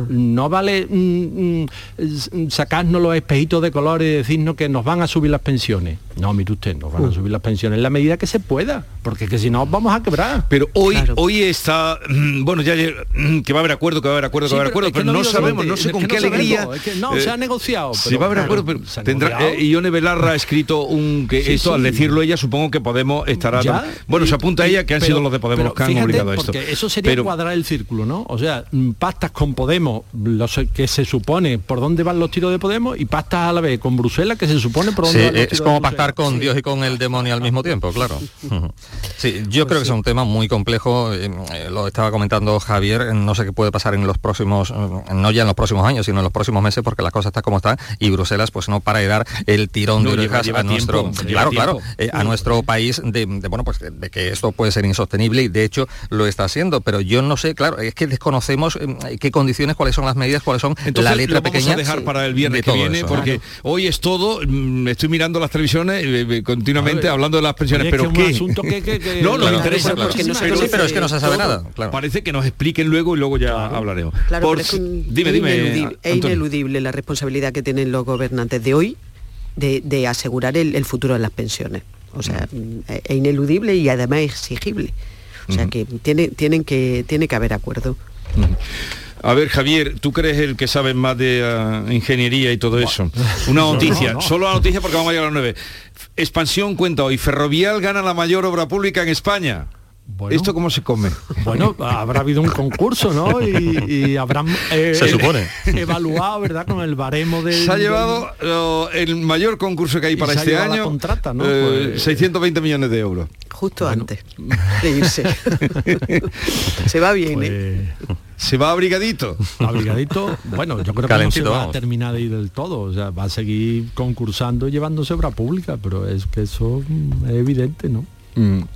No vale mm, mm, sacarnos los espejitos de colores y decirnos que nos van a subir las pensiones. No, mire usted, nos van a subir las pensiones en la medida que se pueda, porque que si no vamos a quebrar. Pero hoy, hoy está, mm, bueno, ya que va a haber acuerdo, que va a haber acuerdo, que va a haber acuerdo, pero, no, sabemos, no sé con qué alegría. no, se ha negociado. Si va a haber acuerdo, pero tendrá. Eh, Ione Belarra ha escrito un que esto, al decirlo ella, supongo que Podemos estará. Bueno, se apunta ella que han sido los de Podemos que han obligado a esto. Eso sería cuadrar el círculo, ¿no? O sea, pastas con Podemos los que se supone por dónde van los tiros de Podemos y pastas a la vez con Bruselas que se supone por dónde van los es como pactar con Dios y con el demonio al mismo tiempo, claro. Sí, yo creo que es un tema muy complejo, eh, eh, lo estaba comentando Javier, no sé qué puede pasar en los próximos, eh, no ya en los próximos años, sino en los próximos meses, porque la cosa está como está y Bruselas pues no para de dar el tirón de orejas a nuestro, claro, claro, a nuestro país de, bueno pues de, que esto puede ser insostenible y de hecho lo está haciendo, pero yo no sé, claro, es que desconocemos qué condiciones cuáles son las medidas, cuáles son Entonces, la letra lo vamos pequeña a dejar para el viernes de que todo viene, eso. porque hoy es todo, mm, estoy mirando las televisiones eh, eh, continuamente hablando de las pensiones, oye, es pero que un ¿qué? asunto que- que- que- no, nos Claro, interesa, claro, porque no se pero, es que no se sabe todo. nada. Parece que nos expliquen luego y luego ya hablaremos. Por es un- dime, dime, ineludible, es ineludible la responsabilidad que tienen los gobernantes de hoy de, de asegurar el, el futuro de las pensiones. O sea, mm, es es ineludible y además exigible. O sea que tiene, tienen que tiene que haber acuerdo. A ver, Javier, tú crees el que sabes más de ah, ingeniería y todo eso. Una No, noticia, no, no. solo la noticia porque vamos a llegar a las nueve. Expansión cuenta hoy, Ferrovial gana la mayor obra pública en España. ¿Esto cómo se come? Bueno, habrá habido un concurso, ¿no? Y, y habrán eh, Se supone. evaluado, ¿verdad? Con el baremo del... Se ha llevado lo- el mayor concurso que hay Y para se ha este llevado la año, contrata, ¿no? eh, Pues- 620 millones de euros. Justo antes de irse. Se va bien, ¿eh? Se va abrigadito. Abrigadito, bueno, yo creo que no se va a terminar de ir del todo, o sea, va a seguir concursando y llevándose obra pública, pero es que eso mm, es evidente, ¿no? En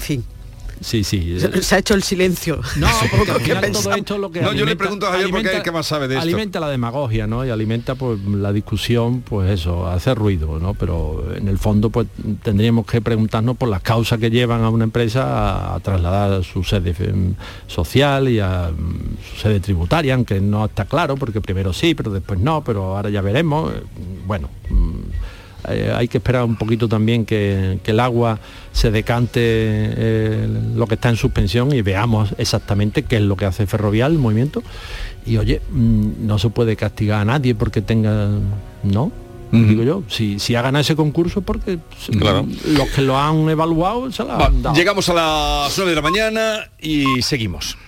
fin. Sí, sí. Se, se ha hecho el silencio. No, porque al que final todo pensamos. esto lo que No, yo le pregunto a Javier porque es el que más sabe de esto. Alimenta la demagogia, ¿no? Y alimenta pues la discusión, pues eso, hace ruido, ¿no? Pero en el fondo pues tendríamos que preguntarnos por las causas que llevan a una empresa a, a trasladar su sede em, social y a mm, su sede tributaria, aunque no está claro, porque primero sí, pero después no, pero ahora ya veremos. Bueno, mm, eh, hay que esperar un poquito también que, que el agua se decante eh, lo que está en suspensión y veamos exactamente qué es lo que hace Ferrovial, el movimiento. Y oye, mm, no se puede castigar a nadie porque tenga, ¿no? Digo yo, si, si ha ganado ese concurso porque Claro. los que lo han evaluado se la han dado. llegamos a las 9 de la mañana y seguimos.